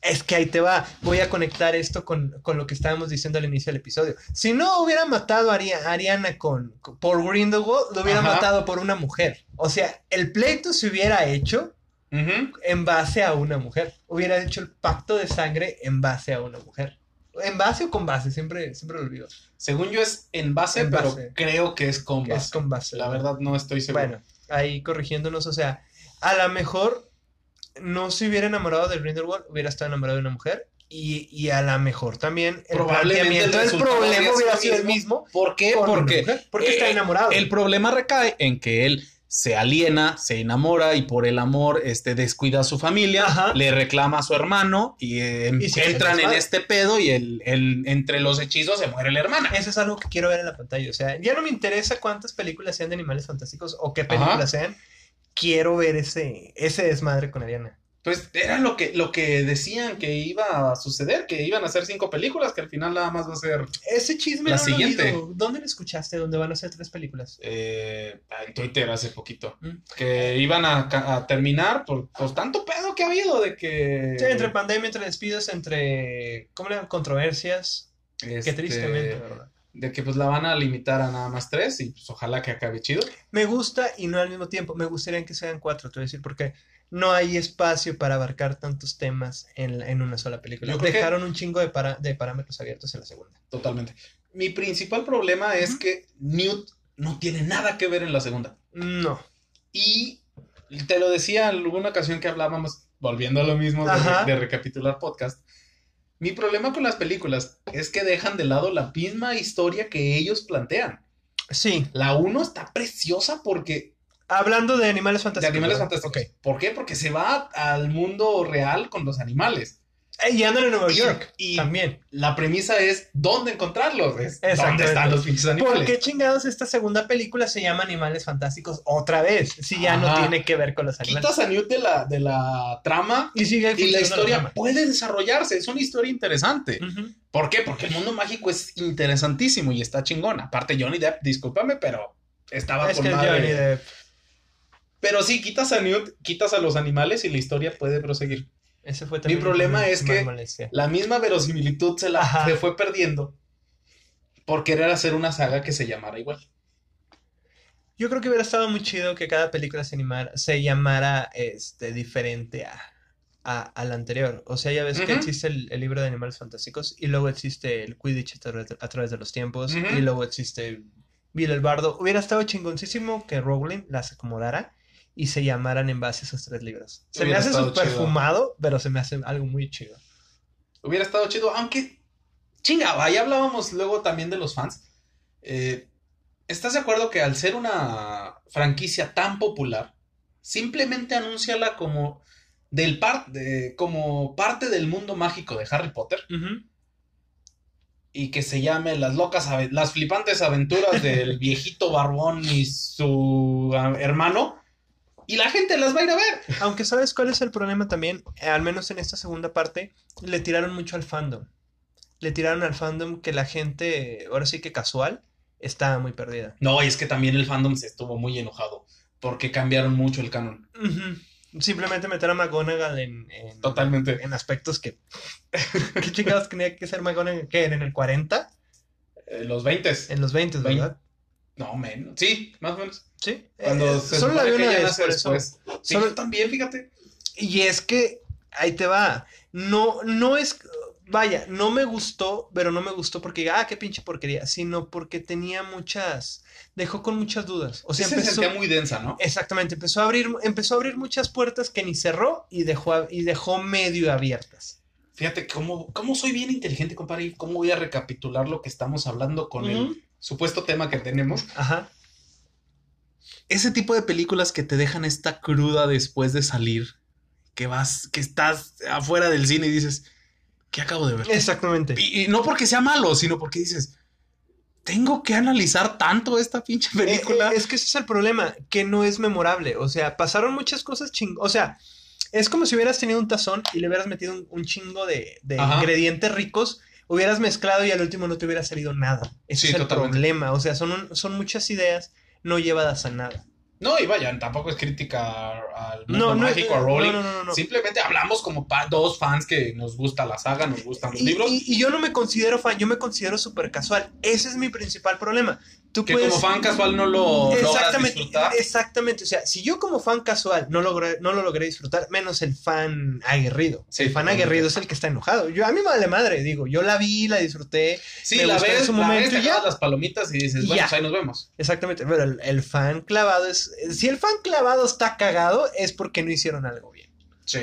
[SPEAKER 2] Es que ahí te va. Voy a conectar esto con, con lo que estábamos diciendo al inicio del episodio. Si no hubiera matado a Ari- a Ariana con, con- por Grindelwald, lo hubiera
[SPEAKER 1] Ajá.
[SPEAKER 2] matado por una mujer. O sea, el pleito se hubiera hecho en base a una mujer. Hubiera hecho el pacto de sangre en base a una mujer. ¿En base o con base? Siempre, siempre lo olvido.
[SPEAKER 1] Según yo es en base,
[SPEAKER 2] En
[SPEAKER 1] pero
[SPEAKER 2] base.
[SPEAKER 1] creo que es con base.
[SPEAKER 2] es con base.
[SPEAKER 1] La verdad no estoy seguro.
[SPEAKER 2] Bueno, ahí corrigiéndonos, o sea, a lo mejor no se hubiera enamorado de Grindelwald, hubiera estado enamorado de una mujer. Y, y a lo mejor también el
[SPEAKER 1] Probablemente
[SPEAKER 2] planteamiento del problema hubiera
[SPEAKER 1] sido el
[SPEAKER 2] mismo.
[SPEAKER 1] ¿Por qué? Porque
[SPEAKER 2] porque está
[SPEAKER 1] eh,
[SPEAKER 2] enamorado.
[SPEAKER 1] El problema recae en que él se aliena, se enamora y por el amor este, descuida a su familia,
[SPEAKER 2] Ajá.
[SPEAKER 1] le reclama a su hermano y, eh,
[SPEAKER 2] Y
[SPEAKER 1] entran en este pedo y el, el- entre los hechizos se muere la hermana.
[SPEAKER 2] Eso es algo que quiero ver en la pantalla. O sea, ya no me interesa cuántas películas sean de animales fantásticos o qué películas
[SPEAKER 1] Ajá.
[SPEAKER 2] sean. Quiero ver ese, ese desmadre con Ariana.
[SPEAKER 1] Pues era lo que, lo que decían que iba a suceder, que iban a hacer cinco películas, que al final nada más va a ser
[SPEAKER 2] Ese chisme
[SPEAKER 1] La
[SPEAKER 2] no lo
[SPEAKER 1] siguiente.
[SPEAKER 2] oído. ¿Dónde lo escuchaste? ¿Dónde van a hacer tres películas?
[SPEAKER 1] eh, en Twitter hace poquito.
[SPEAKER 2] Mm.
[SPEAKER 1] Que iban a, terminar por, por tanto pedo que ha habido de que...
[SPEAKER 2] Sí, entre pandemia, entre despidos, entre. ¿Cómo le llaman? Controversias.
[SPEAKER 1] Este,
[SPEAKER 2] tristemente, ¿verdad?
[SPEAKER 1] De que pues la van a limitar a nada más tres y pues ojalá que acabe chido.
[SPEAKER 2] Me gusta y no al mismo tiempo. Me gustaría que sean cuatro, te voy a decir, porque no hay espacio para abarcar tantos temas en, en una sola película.
[SPEAKER 1] Que-
[SPEAKER 2] Dejaron un chingo de, para- de parámetros abiertos en la segunda.
[SPEAKER 1] Totalmente. Mi principal problema es que Newt no tiene nada que ver en la segunda.
[SPEAKER 2] No.
[SPEAKER 1] Y te lo decía en alguna ocasión que hablábamos, volviendo a lo mismo de recapitular podcast. Mi problema con las películas es que dejan de lado la misma historia que ellos plantean.
[SPEAKER 2] Sí.
[SPEAKER 1] La 1 está preciosa porque
[SPEAKER 2] Hablando de animales
[SPEAKER 1] de
[SPEAKER 2] fantásticos.
[SPEAKER 1] animales
[SPEAKER 2] ¿verdad?
[SPEAKER 1] fantásticos. ¿Por qué? Porque se va al mundo real con los animales.
[SPEAKER 2] Eh, Y andan en Nueva York.
[SPEAKER 1] y-
[SPEAKER 2] también.
[SPEAKER 1] La premisa es dónde encontrarlos, es dónde están los pinches
[SPEAKER 2] ¿Por
[SPEAKER 1] animales.
[SPEAKER 2] qué chingados esta segunda película se llama Animales Fantásticos otra vez? Si ya no tiene que ver con los animales.
[SPEAKER 1] Quitas a Newt de la, de la trama
[SPEAKER 2] Y sigue
[SPEAKER 1] y la historia puede desarrollarse. Es una historia interesante. ¿Por qué? Porque el mundo mágico es interesantísimo y está chingón. Aparte, Johnny Depp, discúlpame, pero estaba
[SPEAKER 2] Es
[SPEAKER 1] con
[SPEAKER 2] que es
[SPEAKER 1] madre.
[SPEAKER 2] Johnny Depp.
[SPEAKER 1] Pero sí, quitas a Newt, quitas a los animales y la historia puede proseguir.
[SPEAKER 2] Ese fue también
[SPEAKER 1] problema es que-
[SPEAKER 2] molestia.
[SPEAKER 1] La misma verosimilitud se la
[SPEAKER 2] Ajá.
[SPEAKER 1] se fue perdiendo por querer hacer una saga que se llamara igual.
[SPEAKER 2] Yo creo que hubiera estado muy chido que cada película se, animara, se llamara este, diferente a, a, a la anterior. O sea, ya ves que existe el, el libro de animales fantásticos y luego existe el Quidditch a través de, a través de los tiempos y luego existe Bill el Bardo. Hubiera estado chingoncísimo que Rowling las acomodara y se llamaran en base a esos tres libros. Se
[SPEAKER 1] Hubiera
[SPEAKER 2] me hace súper fumado, pero se me hace algo muy chido.
[SPEAKER 1] Hubiera estado chido, aunque. Chinga, ya hablábamos luego también de los fans. Eh, ¿Estás de acuerdo que al ser una franquicia tan popular, simplemente anúnciala como del par de- como parte del mundo mágico de Harry Potter y que se llame las locas las flipantes aventuras del viejito barbón y su ah, hermano y la gente las va a ir a ver.
[SPEAKER 2] Aunque sabes cuál es el problema también, Eh, al menos en esta segunda parte, le tiraron mucho al fandom. Le tiraron al fandom que la gente, ahora sí que casual, está muy perdida.
[SPEAKER 1] No, y es que también el fandom se estuvo muy enojado porque cambiaron mucho el canon.
[SPEAKER 2] Simplemente meter a McGonagall en, en,
[SPEAKER 1] Totalmente.
[SPEAKER 2] en aspectos que... ¿Qué chingados tenía que ser McGonagall? ¿Qué? ¿En el 40?
[SPEAKER 1] Eh, los 20
[SPEAKER 2] En los 20, ¿verdad?
[SPEAKER 1] No, menos. Sí, más o menos.
[SPEAKER 2] Sí.
[SPEAKER 1] Cuando
[SPEAKER 2] Eh,
[SPEAKER 1] se
[SPEAKER 2] solo la vi una vez,
[SPEAKER 1] nace
[SPEAKER 2] por eso.
[SPEAKER 1] después. Sí,
[SPEAKER 2] Solo-
[SPEAKER 1] yo también, fíjate.
[SPEAKER 2] Y es que, ahí te va. No, no es. Vaya, no me gustó, pero no me gustó porque, ah, qué pinche porquería, sino porque tenía muchas. Dejó con muchas dudas. O sea,
[SPEAKER 1] Sí se
[SPEAKER 2] empezó.
[SPEAKER 1] sentía muy densa, ¿no?
[SPEAKER 2] Exactamente, empezó a abrir, empezó a abrir muchas puertas que ni cerró y dejó, y dejó medio abiertas.
[SPEAKER 1] Fíjate cómo, cómo soy bien inteligente, compadre, y cómo voy a recapitular lo que estamos hablando con el supuesto tema que tenemos.
[SPEAKER 2] Ajá.
[SPEAKER 1] Ese tipo de películas que te dejan esta cruda después de salir, que vas, que estás afuera del cine y dices, ¿qué acabo de ver?
[SPEAKER 2] Exactamente.
[SPEAKER 1] Y, y no porque sea malo, sino porque dices, tengo que analizar tanto esta pinche película.
[SPEAKER 2] Eh, eh, es que ese es el problema, que no es memorable. O sea, pasaron muchas cosas ching... O sea, es como si hubieras tenido un tazón y le hubieras metido un, un chingo de, de ingredientes ricos, hubieras mezclado y al último no te hubiera salido nada. Ese
[SPEAKER 1] Sí,
[SPEAKER 2] es el
[SPEAKER 1] totalmente.
[SPEAKER 2] problema. O sea, son, un- son muchas ideas no llevadas a nada.
[SPEAKER 1] No, y vaya, tampoco es crítica al mundo
[SPEAKER 2] No, no,
[SPEAKER 1] mágico, a
[SPEAKER 2] no,
[SPEAKER 1] Rowling.
[SPEAKER 2] no, no, no, no.
[SPEAKER 1] Simplemente hablamos como pa- dos fans que nos gusta la saga, nos gustan los
[SPEAKER 2] Y,
[SPEAKER 1] libros.
[SPEAKER 2] y- y yo no me considero fan, yo me considero súper casual. Ese es mi principal problema. Tú
[SPEAKER 1] que
[SPEAKER 2] puedes...
[SPEAKER 1] como fan casual no lo
[SPEAKER 2] Exactamente,
[SPEAKER 1] disfrutar.
[SPEAKER 2] exactamente. O sea, si yo como fan casual no, logré, no lo logré disfrutar, menos el fan aguerrido.
[SPEAKER 1] Sí,
[SPEAKER 2] el fan aguerrido es el que está enojado. Yo, a mí me vale madre, digo, yo la vi, la disfruté.
[SPEAKER 1] Sí,
[SPEAKER 2] me
[SPEAKER 1] la
[SPEAKER 2] gustó en su
[SPEAKER 1] la
[SPEAKER 2] momento
[SPEAKER 1] ves,
[SPEAKER 2] y ya.
[SPEAKER 1] las palomitas y dices, bueno, pues ahí nos vemos.
[SPEAKER 2] Exactamente, pero el, el fan clavado es... Si el fan clavado está cagado es porque no hicieron algo bien.
[SPEAKER 1] Sí.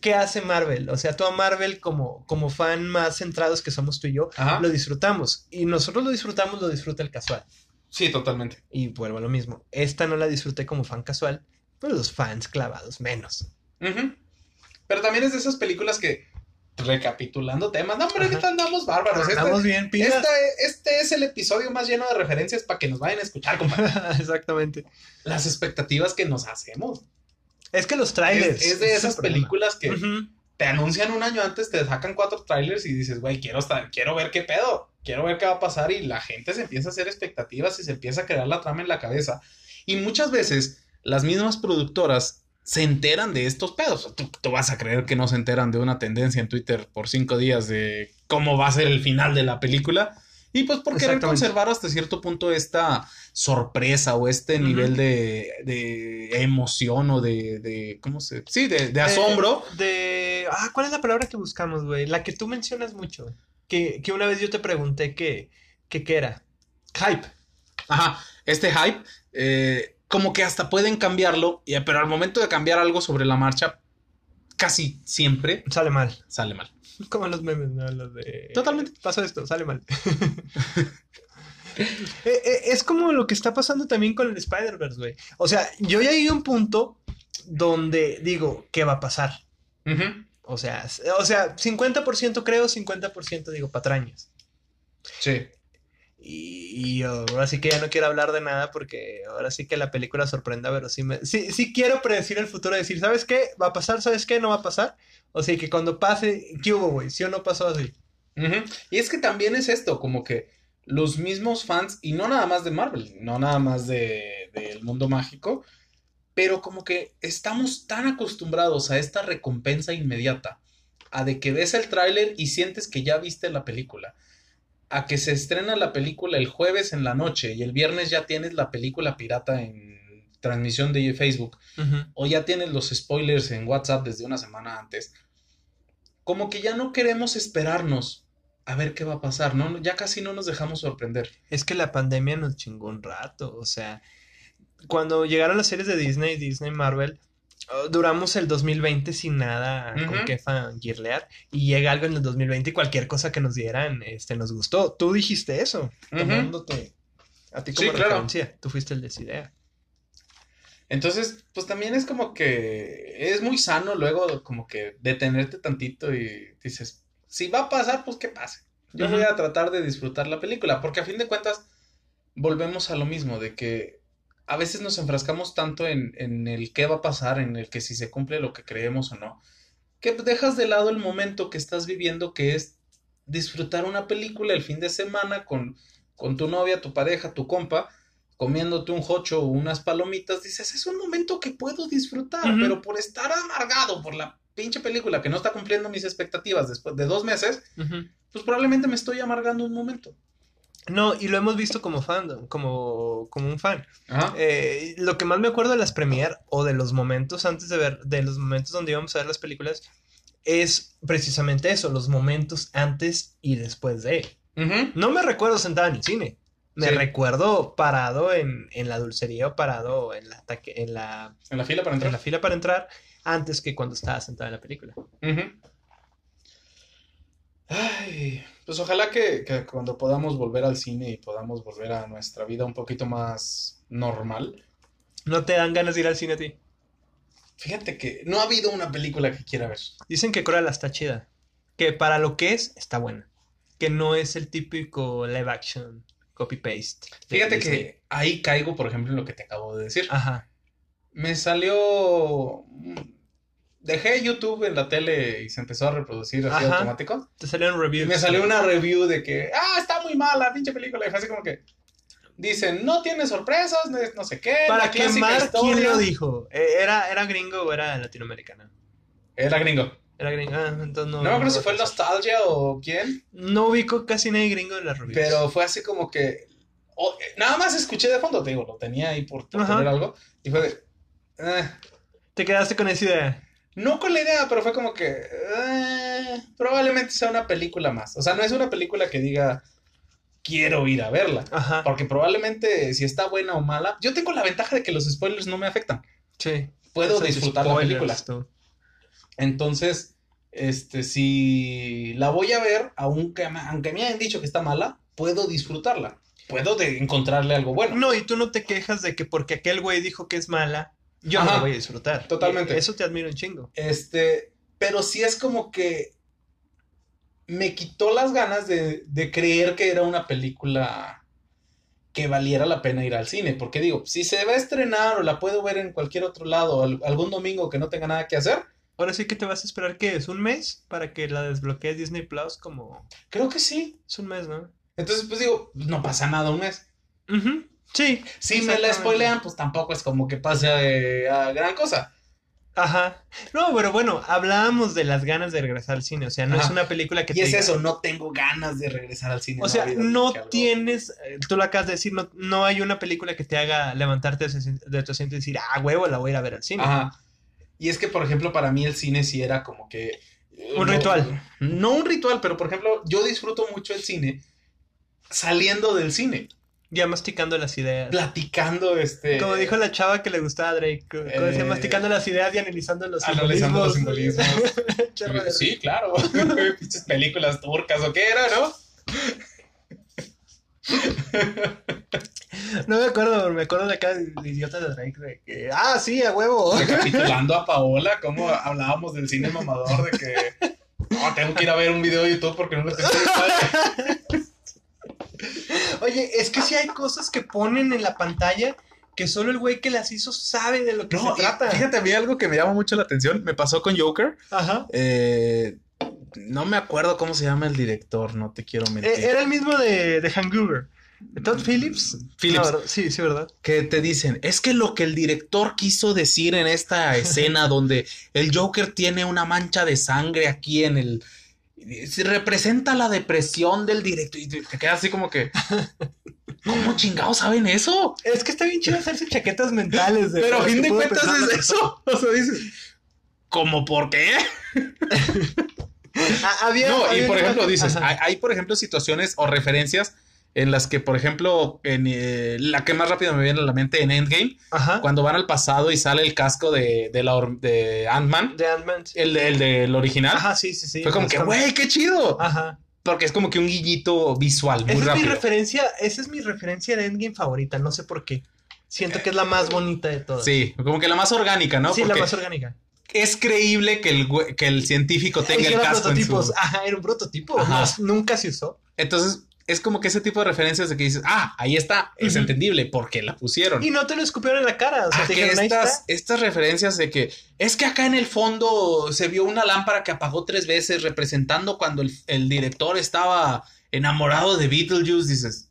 [SPEAKER 2] ¿Qué hace Marvel? O sea, tú a Marvel como, como fan más centrados que somos tú y yo,
[SPEAKER 1] Ajá.
[SPEAKER 2] lo disfrutamos. Y nosotros lo disfrutamos, lo disfruta el casual.
[SPEAKER 1] Sí, totalmente.
[SPEAKER 2] Y vuelvo a lo mismo. Esta no la disfruté como fan casual, pero los fans clavados menos.
[SPEAKER 1] Ujú. Pero también es de esas películas que, recapitulando temas, no,
[SPEAKER 2] Ajá.
[SPEAKER 1] ahorita andamos bárbaros. Este,
[SPEAKER 2] Andamos bien,
[SPEAKER 1] este, este es el episodio más lleno de referencias para que nos vayan a escuchar, compadre.
[SPEAKER 2] Exactamente.
[SPEAKER 1] Las expectativas que nos hacemos.
[SPEAKER 2] Es que los trailers.
[SPEAKER 1] Es, es de esas películas que te anuncian un año antes, te sacan cuatro trailers y dices, güey, quiero, estar, quiero ver qué pedo, quiero ver qué va a pasar y la gente se empieza a hacer expectativas y se empieza a crear la trama en la cabeza. Y muchas veces las mismas productoras se enteran de estos pedos. Tú, tú vas a creer que no se enteran de una tendencia en Twitter por cinco días de cómo va a ser el final de la película. Y pues por querer conservar hasta cierto punto esta sorpresa o este nivel de, de emoción o de, de ¿cómo se? Sí, de, de asombro.
[SPEAKER 2] De, de- Ah, ¿cuál es la palabra que buscamos, güey? La que tú mencionas mucho. Que, que una vez yo te pregunté que, que qué era. Hype.
[SPEAKER 1] Ajá, este hype, eh, como que hasta pueden cambiarlo, pero al momento de cambiar algo sobre la marcha, casi siempre
[SPEAKER 2] Sale mal.
[SPEAKER 1] sale mal.
[SPEAKER 2] Como los memes, ¿no? Los de...
[SPEAKER 1] Totalmente.
[SPEAKER 2] Pasó esto, sale mal. Eh, eh, es como lo que está pasando también con el Spider-Verse, güey. O sea, yo ya llegué a un punto donde digo, ¿qué va a pasar? O sea, o sea, 50% creo, 50% digo patrañas.
[SPEAKER 1] Sí.
[SPEAKER 2] Y, y ahora sí que ya no quiero hablar de nada porque ahora sí que la película sorprenda, pero sí, me, sí, sí quiero predecir el futuro, decir, ¿sabes qué? ¿Va a pasar? ¿Sabes qué? ¿No va a pasar? O sea, que cuando pase, ¿qué hubo, güey? ¿Sí o no pasó así?
[SPEAKER 1] Y es que también es esto, como que los mismos fans, y no nada más de Marvel, no nada más de, del mundo mágico, pero como que estamos tan acostumbrados a esta recompensa inmediata, a de que ves el tráiler y sientes que ya viste la película, a que se estrena la película el jueves en la noche y el viernes ya tienes la película pirata en transmisión de Facebook o ya tienes los spoilers en WhatsApp desde una semana antes, como que ya no queremos esperarnos a ver qué va a pasar, ¿no? Ya casi no nos dejamos sorprender.
[SPEAKER 2] Es que la pandemia nos chingó un rato, o sea, cuando llegaron las series de Disney, Disney Marvel, duramos el 2020 sin nada con qué fangirlear y llega algo en el 2020 y cualquier cosa que nos dieran, este, nos gustó. Tú dijiste eso, tomándote a ti
[SPEAKER 1] Sí,
[SPEAKER 2] como
[SPEAKER 1] claro.
[SPEAKER 2] referencia. Tú fuiste el de esa idea.
[SPEAKER 1] Entonces, pues también es como que es muy sano luego como que detenerte tantito y dices, si va a pasar, pues que pase. Yo voy a tratar de disfrutar la película, porque a fin de cuentas volvemos a lo mismo, de que a veces nos enfrascamos tanto en, en el qué va a pasar, en el que si se cumple lo que creemos o no, que dejas de lado el momento que estás viviendo, que es disfrutar una película el fin de semana con, con tu novia, tu pareja, tu compa, comiéndote un jocho o unas palomitas, dices, es un momento que puedo disfrutar, pero por estar amargado por la pinche película que no está cumpliendo mis expectativas después de dos meses, pues probablemente me estoy amargando un momento.
[SPEAKER 2] No, y lo hemos visto como fan, como, como un fan.
[SPEAKER 1] Ajá.
[SPEAKER 2] Eh, lo que más me acuerdo de las premier o de los momentos antes de ver, de los momentos donde íbamos a ver las películas, es precisamente eso, los momentos antes y después de. No me recuerdo sentado en el cine. Me
[SPEAKER 1] Sí.
[SPEAKER 2] recuerdo parado en, en la dulcería o parado en la, en, la,
[SPEAKER 1] En la fila para
[SPEAKER 2] en
[SPEAKER 1] entrar.
[SPEAKER 2] la fila para entrar antes que cuando estaba sentado en la película.
[SPEAKER 1] Ay, pues ojalá que, que cuando podamos volver al cine y podamos volver a nuestra vida un poquito más normal.
[SPEAKER 2] ¿No te dan ganas de ir al cine a ti?
[SPEAKER 1] Fíjate que no ha habido una película que quiera ver.
[SPEAKER 2] Dicen que Cruella está chida. Que para lo que es, está buena. Que no es el típico live action, copy-paste. de
[SPEAKER 1] Fíjate
[SPEAKER 2] Disney.
[SPEAKER 1] que ahí caigo, por ejemplo, en lo que te acabo de decir.
[SPEAKER 2] Ajá.
[SPEAKER 1] Me salió... Dejé YouTube en la tele y se empezó a reproducir así
[SPEAKER 2] Ajá.
[SPEAKER 1] automático.
[SPEAKER 2] Te salieron
[SPEAKER 1] Y
[SPEAKER 2] reviews.
[SPEAKER 1] me salió una review de que, ah, está muy mala, pinche película. Y fue así como que, dicen, no tiene sorpresas, no, sé qué.
[SPEAKER 2] Para quemar, ¿quién
[SPEAKER 1] historia".
[SPEAKER 2] lo dijo? Eh, ¿Era, ¿Era gringo o era latinoamericana?
[SPEAKER 1] Era gringo.
[SPEAKER 2] Era gringo. Ah, entonces no.
[SPEAKER 1] No me acuerdo si fue el. Nostalgia o quién,
[SPEAKER 2] No ubico casi nadie gringo en las reviews.
[SPEAKER 1] pero fue así como que, o- nada más escuché de fondo, te digo, lo tenía ahí por, por tener algo. Y fue de, eh,
[SPEAKER 2] Te quedaste con esa idea.
[SPEAKER 1] No con la idea, pero fue como que, eh, probablemente sea una película más. O sea, no es una película que diga, quiero ir a verla.
[SPEAKER 2] Ajá.
[SPEAKER 1] Porque probablemente si está buena o mala, yo tengo la ventaja de que los spoilers no me afectan.
[SPEAKER 2] Sí.
[SPEAKER 1] Puedo disfrutar la película.
[SPEAKER 2] tú.
[SPEAKER 1] Entonces, este, si la voy a ver, aunque, me- aunque me hayan dicho que está mala, puedo disfrutarla. Puedo de encontrarle algo bueno.
[SPEAKER 2] No, y tú no te quejas de que porque aquel güey dijo que es mala, yo no la voy a disfrutar.
[SPEAKER 1] Totalmente.
[SPEAKER 2] Y Eso te admiro un chingo.
[SPEAKER 1] Este, pero sí es como que me quitó las ganas de, de creer que era una película que valiera la pena ir al cine. Porque digo, si se va a estrenar o la puedo ver en cualquier otro lado, al- algún domingo que no tenga nada que hacer,
[SPEAKER 2] Ahora sí que te vas a esperar que es un mes para que la desbloquees Disney Plus como
[SPEAKER 1] creo que sí.
[SPEAKER 2] es un mes, ¿no?
[SPEAKER 1] Entonces, pues digo, no pasa nada un mes.
[SPEAKER 2] Ujú. Sí.
[SPEAKER 1] Si me la spoilean, pues tampoco es como que pase eh, a gran cosa.
[SPEAKER 2] Ajá. No, pero bueno, hablábamos de las ganas de regresar al cine. O sea, no
[SPEAKER 1] Ajá.
[SPEAKER 2] es una película que
[SPEAKER 1] Y
[SPEAKER 2] te
[SPEAKER 1] es
[SPEAKER 2] diga-
[SPEAKER 1] eso, no tengo ganas de regresar al cine.
[SPEAKER 2] O sea, no tienes, eh, tú lo acabas de decir, no, no hay una película que te haga levantarte de tu asiento y decir, ah, huevo, la voy a ir a ver al cine.
[SPEAKER 1] Ajá. Y es que, por ejemplo, para mí el cine sí era como que... eh,
[SPEAKER 2] Un
[SPEAKER 1] no-
[SPEAKER 2] ritual.
[SPEAKER 1] No un ritual, pero por ejemplo, yo disfruto mucho el cine saliendo del cine,
[SPEAKER 2] Ya masticando las ideas.
[SPEAKER 1] platicando, este...
[SPEAKER 2] Como dijo la chava que le gustaba a Drake, co- como decía,
[SPEAKER 1] Eh,
[SPEAKER 2] masticando las ideas y analizando los
[SPEAKER 1] Analizando los
[SPEAKER 2] simbolismos. Chorro de
[SPEAKER 1] Sí, claro. Pinches películas turcas o qué era, ¿no?
[SPEAKER 2] No me acuerdo, me acuerdo de acá de idiota de Drake. De que, ah, sí, a huevo.
[SPEAKER 1] Recapitulando a Paola, cómo hablábamos del cine mamador, de que... No, tengo que ir a ver un video de YouTube porque no lo tengo
[SPEAKER 2] Oye, es que sí hay cosas que ponen en la pantalla que solo el güey que las hizo sabe de lo que
[SPEAKER 1] No,
[SPEAKER 2] se trata.
[SPEAKER 1] fíjate, a mí algo que me llama mucho la atención, me pasó con Joker.
[SPEAKER 2] Ajá.
[SPEAKER 1] Eh, no me acuerdo cómo se llama el director, no te quiero mentir.
[SPEAKER 2] Eh, era el mismo de, de Hangover. ¿De Todd Phillips?
[SPEAKER 1] Phillips.
[SPEAKER 2] No, ¿verdad? sí, sí, ¿verdad?
[SPEAKER 1] que te dicen, es que lo que el director quiso decir en esta escena donde el Joker tiene una mancha de sangre aquí en el... se representa la depresión del director y te quedas así como que... ¿Cómo chingados saben eso?
[SPEAKER 2] Es que está bien chido hacerse chaquetas mentales. De
[SPEAKER 1] Pero a fin de cuentas es eso. O sea, dices, ¿cómo por qué?
[SPEAKER 2] Ah, había,
[SPEAKER 1] No, y por ejemplo, dices, hay, por ejemplo situaciones o referencias en las que, por ejemplo, en eh, la que más rápido me viene a la mente en Endgame,
[SPEAKER 2] Ajá.
[SPEAKER 1] cuando van al pasado y sale el casco de, de, la de Ant-Man,
[SPEAKER 2] De Ant-Man.
[SPEAKER 1] el, de- el del original,
[SPEAKER 2] Ajá, sí, sí, sí.
[SPEAKER 1] fue como que, güey, qué chido.
[SPEAKER 2] Ajá.
[SPEAKER 1] Porque es como que un guiñito visual, muy
[SPEAKER 2] Esa es mi referencia, esa es mi referencia de Endgame favorita, no sé por qué. Siento que es la más bonita de todas.
[SPEAKER 1] Sí, como que la más orgánica, ¿no?
[SPEAKER 2] Sí, la más orgánica.
[SPEAKER 1] es creíble que el, que el científico tenga el casco en
[SPEAKER 2] prototipos.
[SPEAKER 1] su...
[SPEAKER 2] Ajá, era un prototipo.
[SPEAKER 1] Ajá.
[SPEAKER 2] no- nunca se usó.
[SPEAKER 1] Entonces, es como que ese tipo de referencias de que dices, ah, ahí está, es entendible, porque la pusieron.
[SPEAKER 2] Y no te lo escupieron en la cara. O sea,
[SPEAKER 1] Ah,
[SPEAKER 2] te
[SPEAKER 1] que
[SPEAKER 2] dijeron,
[SPEAKER 1] estas,
[SPEAKER 2] está.
[SPEAKER 1] estas referencias de que es que acá en el fondo se vio una lámpara que apagó tres veces representando cuando el, el director estaba enamorado de Beetlejuice, dices,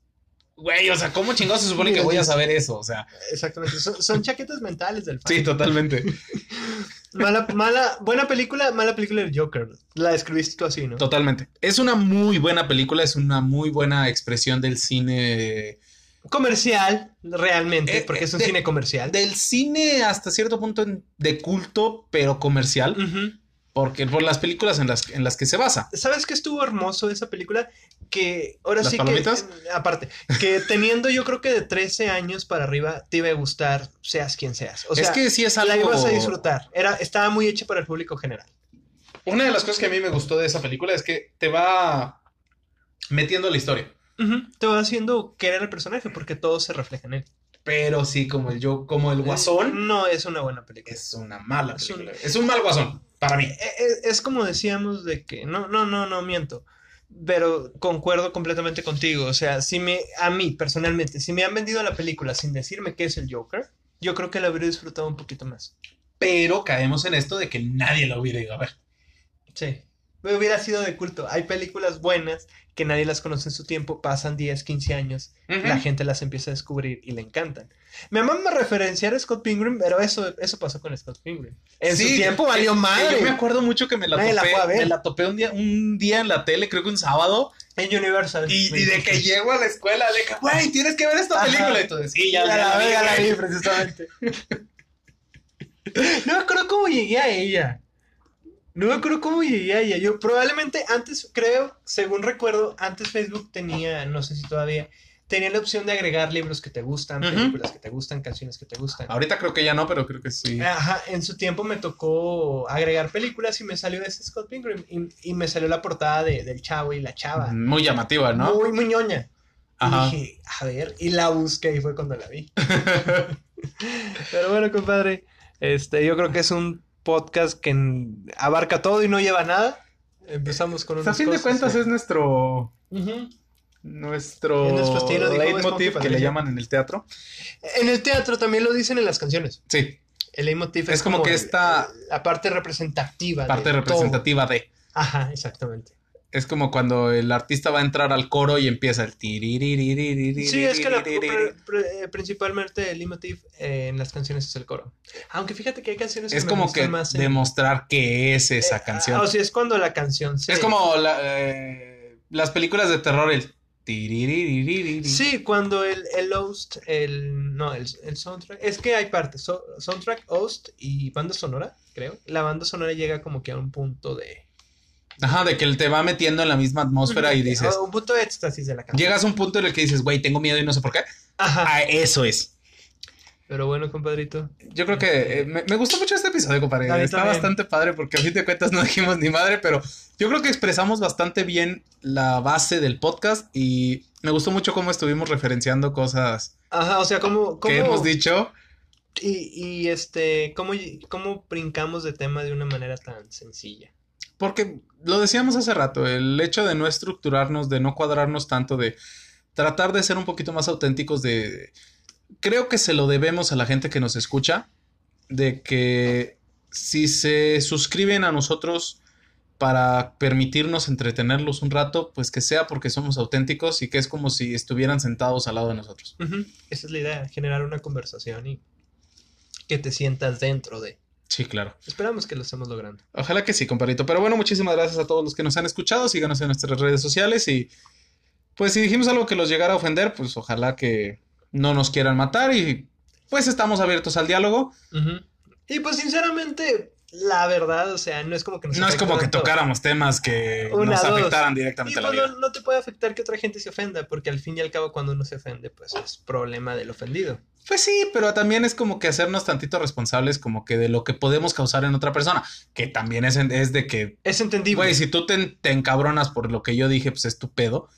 [SPEAKER 1] güey, o sea, ¿cómo chingados se supone que voy a saber eso? O sea,
[SPEAKER 2] Exactamente. Son, son chaquetas mentales del fan.
[SPEAKER 1] sí, totalmente.
[SPEAKER 2] Mala, mala, buena película, mala película del Joker. La describiste tú así, ¿no?
[SPEAKER 1] Totalmente. Es una muy buena película, es una muy buena expresión del cine.
[SPEAKER 2] Comercial, realmente,
[SPEAKER 1] Eh,
[SPEAKER 2] porque es un
[SPEAKER 1] de-
[SPEAKER 2] cine comercial.
[SPEAKER 1] Del cine hasta cierto punto de culto, pero comercial. Porque por las películas en las, en las que se basa.
[SPEAKER 2] ¿Sabes qué estuvo hermoso de esa película? Que ahora
[SPEAKER 1] ¿Las
[SPEAKER 2] sí
[SPEAKER 1] palomitas?
[SPEAKER 2] que, aparte, que teniendo yo creo que de 13 años para arriba te iba a gustar, seas quien seas. O sea,
[SPEAKER 1] es que sí es algo.
[SPEAKER 2] la ibas a disfrutar. Era, estaba muy hecha para el público general.
[SPEAKER 1] Una de las cosas que a mí me gustó de esa película es que te va metiendo la historia.
[SPEAKER 2] Te va haciendo querer al personaje porque todo se refleja en él.
[SPEAKER 1] Pero sí, como el yo, como el guasón,
[SPEAKER 2] No es una buena película.
[SPEAKER 1] es una mala
[SPEAKER 2] Es un-
[SPEAKER 1] película. Es un mal guasón, para mí.
[SPEAKER 2] Eh, eh, Es como decíamos de que, no, no, no, no miento, pero concuerdo completamente contigo. O sea, si me, a mí personalmente, si me han vendido la película sin decirme qué es el Joker, yo creo que la habría disfrutado un poquito más.
[SPEAKER 1] Pero caemos en esto de que nadie la hubiera ido a ver.
[SPEAKER 2] Sí. Me hubiera sido de culto. Hay películas buenas que nadie las conoce en su tiempo, pasan 10, 15 años, la gente las empieza a descubrir y le encantan. Me mama referenciar a Scott Pilgrim, pero eso, eso pasó con Scott Pilgrim. En su tiempo valió
[SPEAKER 1] eh,
[SPEAKER 2] madre.
[SPEAKER 1] Yo me acuerdo mucho que me la topé, me la topé un día, un día en la tele, creo que un sábado,
[SPEAKER 2] En Universal.
[SPEAKER 1] y, y de que llego a la escuela, de que, güey, tienes que ver esta
[SPEAKER 2] Ajá.
[SPEAKER 1] película. Dices, sí, ya,
[SPEAKER 2] Ya, la, vi, ya la
[SPEAKER 1] güey".
[SPEAKER 2] vi, precisamente. no acuerdo cómo llegué a ella. No me acuerdo cómo llegué a ella. Yo probablemente antes, creo, según recuerdo, antes Facebook tenía, no sé si todavía, tenía la opción de agregar libros que te gustan, películas que te gustan, canciones que te gustan.
[SPEAKER 1] Ahorita creo que ya no, pero creo que sí.
[SPEAKER 2] Ajá, en su tiempo me tocó agregar películas y me salió ese Scott Pilgrim y, y me salió la portada de- del chavo y la chava.
[SPEAKER 1] Muy llamativa, ¿no?
[SPEAKER 2] Muy, muy ñoña.
[SPEAKER 1] Ajá.
[SPEAKER 2] Y dije, a ver, y la busqué y fue cuando la vi. Pero bueno, compadre, este, yo creo que es un podcast que abarca todo y no lleva nada. Empezamos con
[SPEAKER 1] Pues, a
[SPEAKER 2] unas
[SPEAKER 1] fin de cuentas es nuestro
[SPEAKER 2] Ujú.
[SPEAKER 1] nuestro,
[SPEAKER 2] Es nuestro estilo,
[SPEAKER 1] leitmotiv que le llaman en el teatro.
[SPEAKER 2] En el teatro también lo dicen en las canciones.
[SPEAKER 1] Sí,
[SPEAKER 2] El leitmotiv
[SPEAKER 1] Es como que esta-
[SPEAKER 2] la parte representativa. de
[SPEAKER 1] parte
[SPEAKER 2] todo.
[SPEAKER 1] representativa de.
[SPEAKER 2] Ajá, exactamente.
[SPEAKER 1] Es como cuando el artista va a entrar al coro y empieza el
[SPEAKER 2] Sí, es que la, principalmente el emotive eh, en las canciones es el coro. Aunque fíjate que hay canciones
[SPEAKER 1] que
[SPEAKER 2] Es
[SPEAKER 1] como
[SPEAKER 2] gustan
[SPEAKER 1] que
[SPEAKER 2] más, eh,
[SPEAKER 1] demostrar que es esa
[SPEAKER 2] ah,
[SPEAKER 1] canción.
[SPEAKER 2] Ah, o sea, es cuando la canción se...
[SPEAKER 1] Es como la, eh las películas de terror, el
[SPEAKER 2] Sí, cuando el, el host, el, no, el, el soundtrack, es que hay partes, so, soundtrack, host y banda sonora, creo. La banda sonora llega como que a un punto de
[SPEAKER 1] Ajá, de que él te va metiendo en la misma atmósfera y dices,
[SPEAKER 2] A un punto de éxtasis de la canción.
[SPEAKER 1] llegas a un punto en el que dices, güey, tengo miedo y no sé por qué.
[SPEAKER 2] Ajá.
[SPEAKER 1] Ah, eso es.
[SPEAKER 2] Pero bueno, compadrito.
[SPEAKER 1] Yo creo que eh, me, me gustó mucho este episodio, compadre. Está
[SPEAKER 2] también.
[SPEAKER 1] bastante padre porque a fin de cuentas no dijimos ni madre, pero yo creo que expresamos bastante bien la base del podcast y me gustó mucho cómo estuvimos referenciando cosas
[SPEAKER 2] Ajá, o sea, como...
[SPEAKER 1] que hemos dicho.
[SPEAKER 2] Y, y este, ¿cómo, ¿cómo brincamos de tema de una manera tan sencilla?
[SPEAKER 1] Porque lo decíamos hace rato, el hecho de no estructurarnos, de no cuadrarnos tanto, de tratar de ser un poquito más auténticos, de... Creo que se lo debemos a la gente que nos escucha, de que si se suscriben a nosotros para permitirnos entretenerlos un rato, pues que sea porque somos auténticos y que es como si estuvieran sentados al lado de nosotros.
[SPEAKER 2] Esa es la idea, generar una conversación y que te sientas dentro de.
[SPEAKER 1] Sí, claro.
[SPEAKER 2] Esperamos que lo estemos logrando.
[SPEAKER 1] Ojalá que sí, compadrito. Pero bueno, muchísimas gracias a todos los que nos han escuchado. Síganos en nuestras redes sociales y pues si dijimos algo que los llegara a ofender, pues ojalá que no nos quieran matar y pues estamos abiertos al diálogo.
[SPEAKER 2] Y pues sinceramente, la verdad, o sea, no es como que
[SPEAKER 1] nos No es como que tocáramos temas que nos afectaran directamente
[SPEAKER 2] la vida. No, no, te puede afectar que otra gente se ofenda, porque al fin y al cabo cuando uno se ofende, pues es problema del ofendido.
[SPEAKER 1] Pues sí, pero también es como que hacernos tantito responsables como que de lo que podemos causar en otra persona, que también es, es de que...
[SPEAKER 2] Es entendible.
[SPEAKER 1] Güey, si tú te, te, encabronas por lo que yo dije, pues es tu pedo.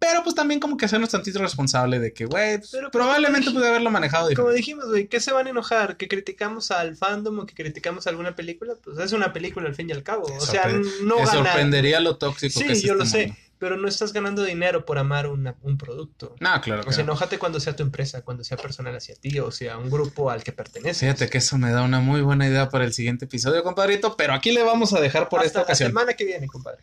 [SPEAKER 1] Pero pues también como que hacernos tantito responsable de que, güey, pues, probablemente pude haberlo manejado
[SPEAKER 2] diferente. Como dijimos, güey, ¿qué se van a enojar? ¿Que criticamos al fandom o que criticamos alguna película? Pues es una película al fin y al cabo. O sea, no
[SPEAKER 1] Te sorprendería lo tóxico
[SPEAKER 2] que es yo lo este sé pero no estás ganando dinero por amar un producto.
[SPEAKER 1] No, claro.
[SPEAKER 2] O sea, enójate cuando sea tu empresa, cuando sea personal hacia ti, o sea, un grupo al que perteneces.
[SPEAKER 1] Fíjate que eso me da una muy buena idea para el siguiente episodio, compadrito, pero aquí le vamos a dejar por esta ocasión.
[SPEAKER 2] La semana que viene, compadre.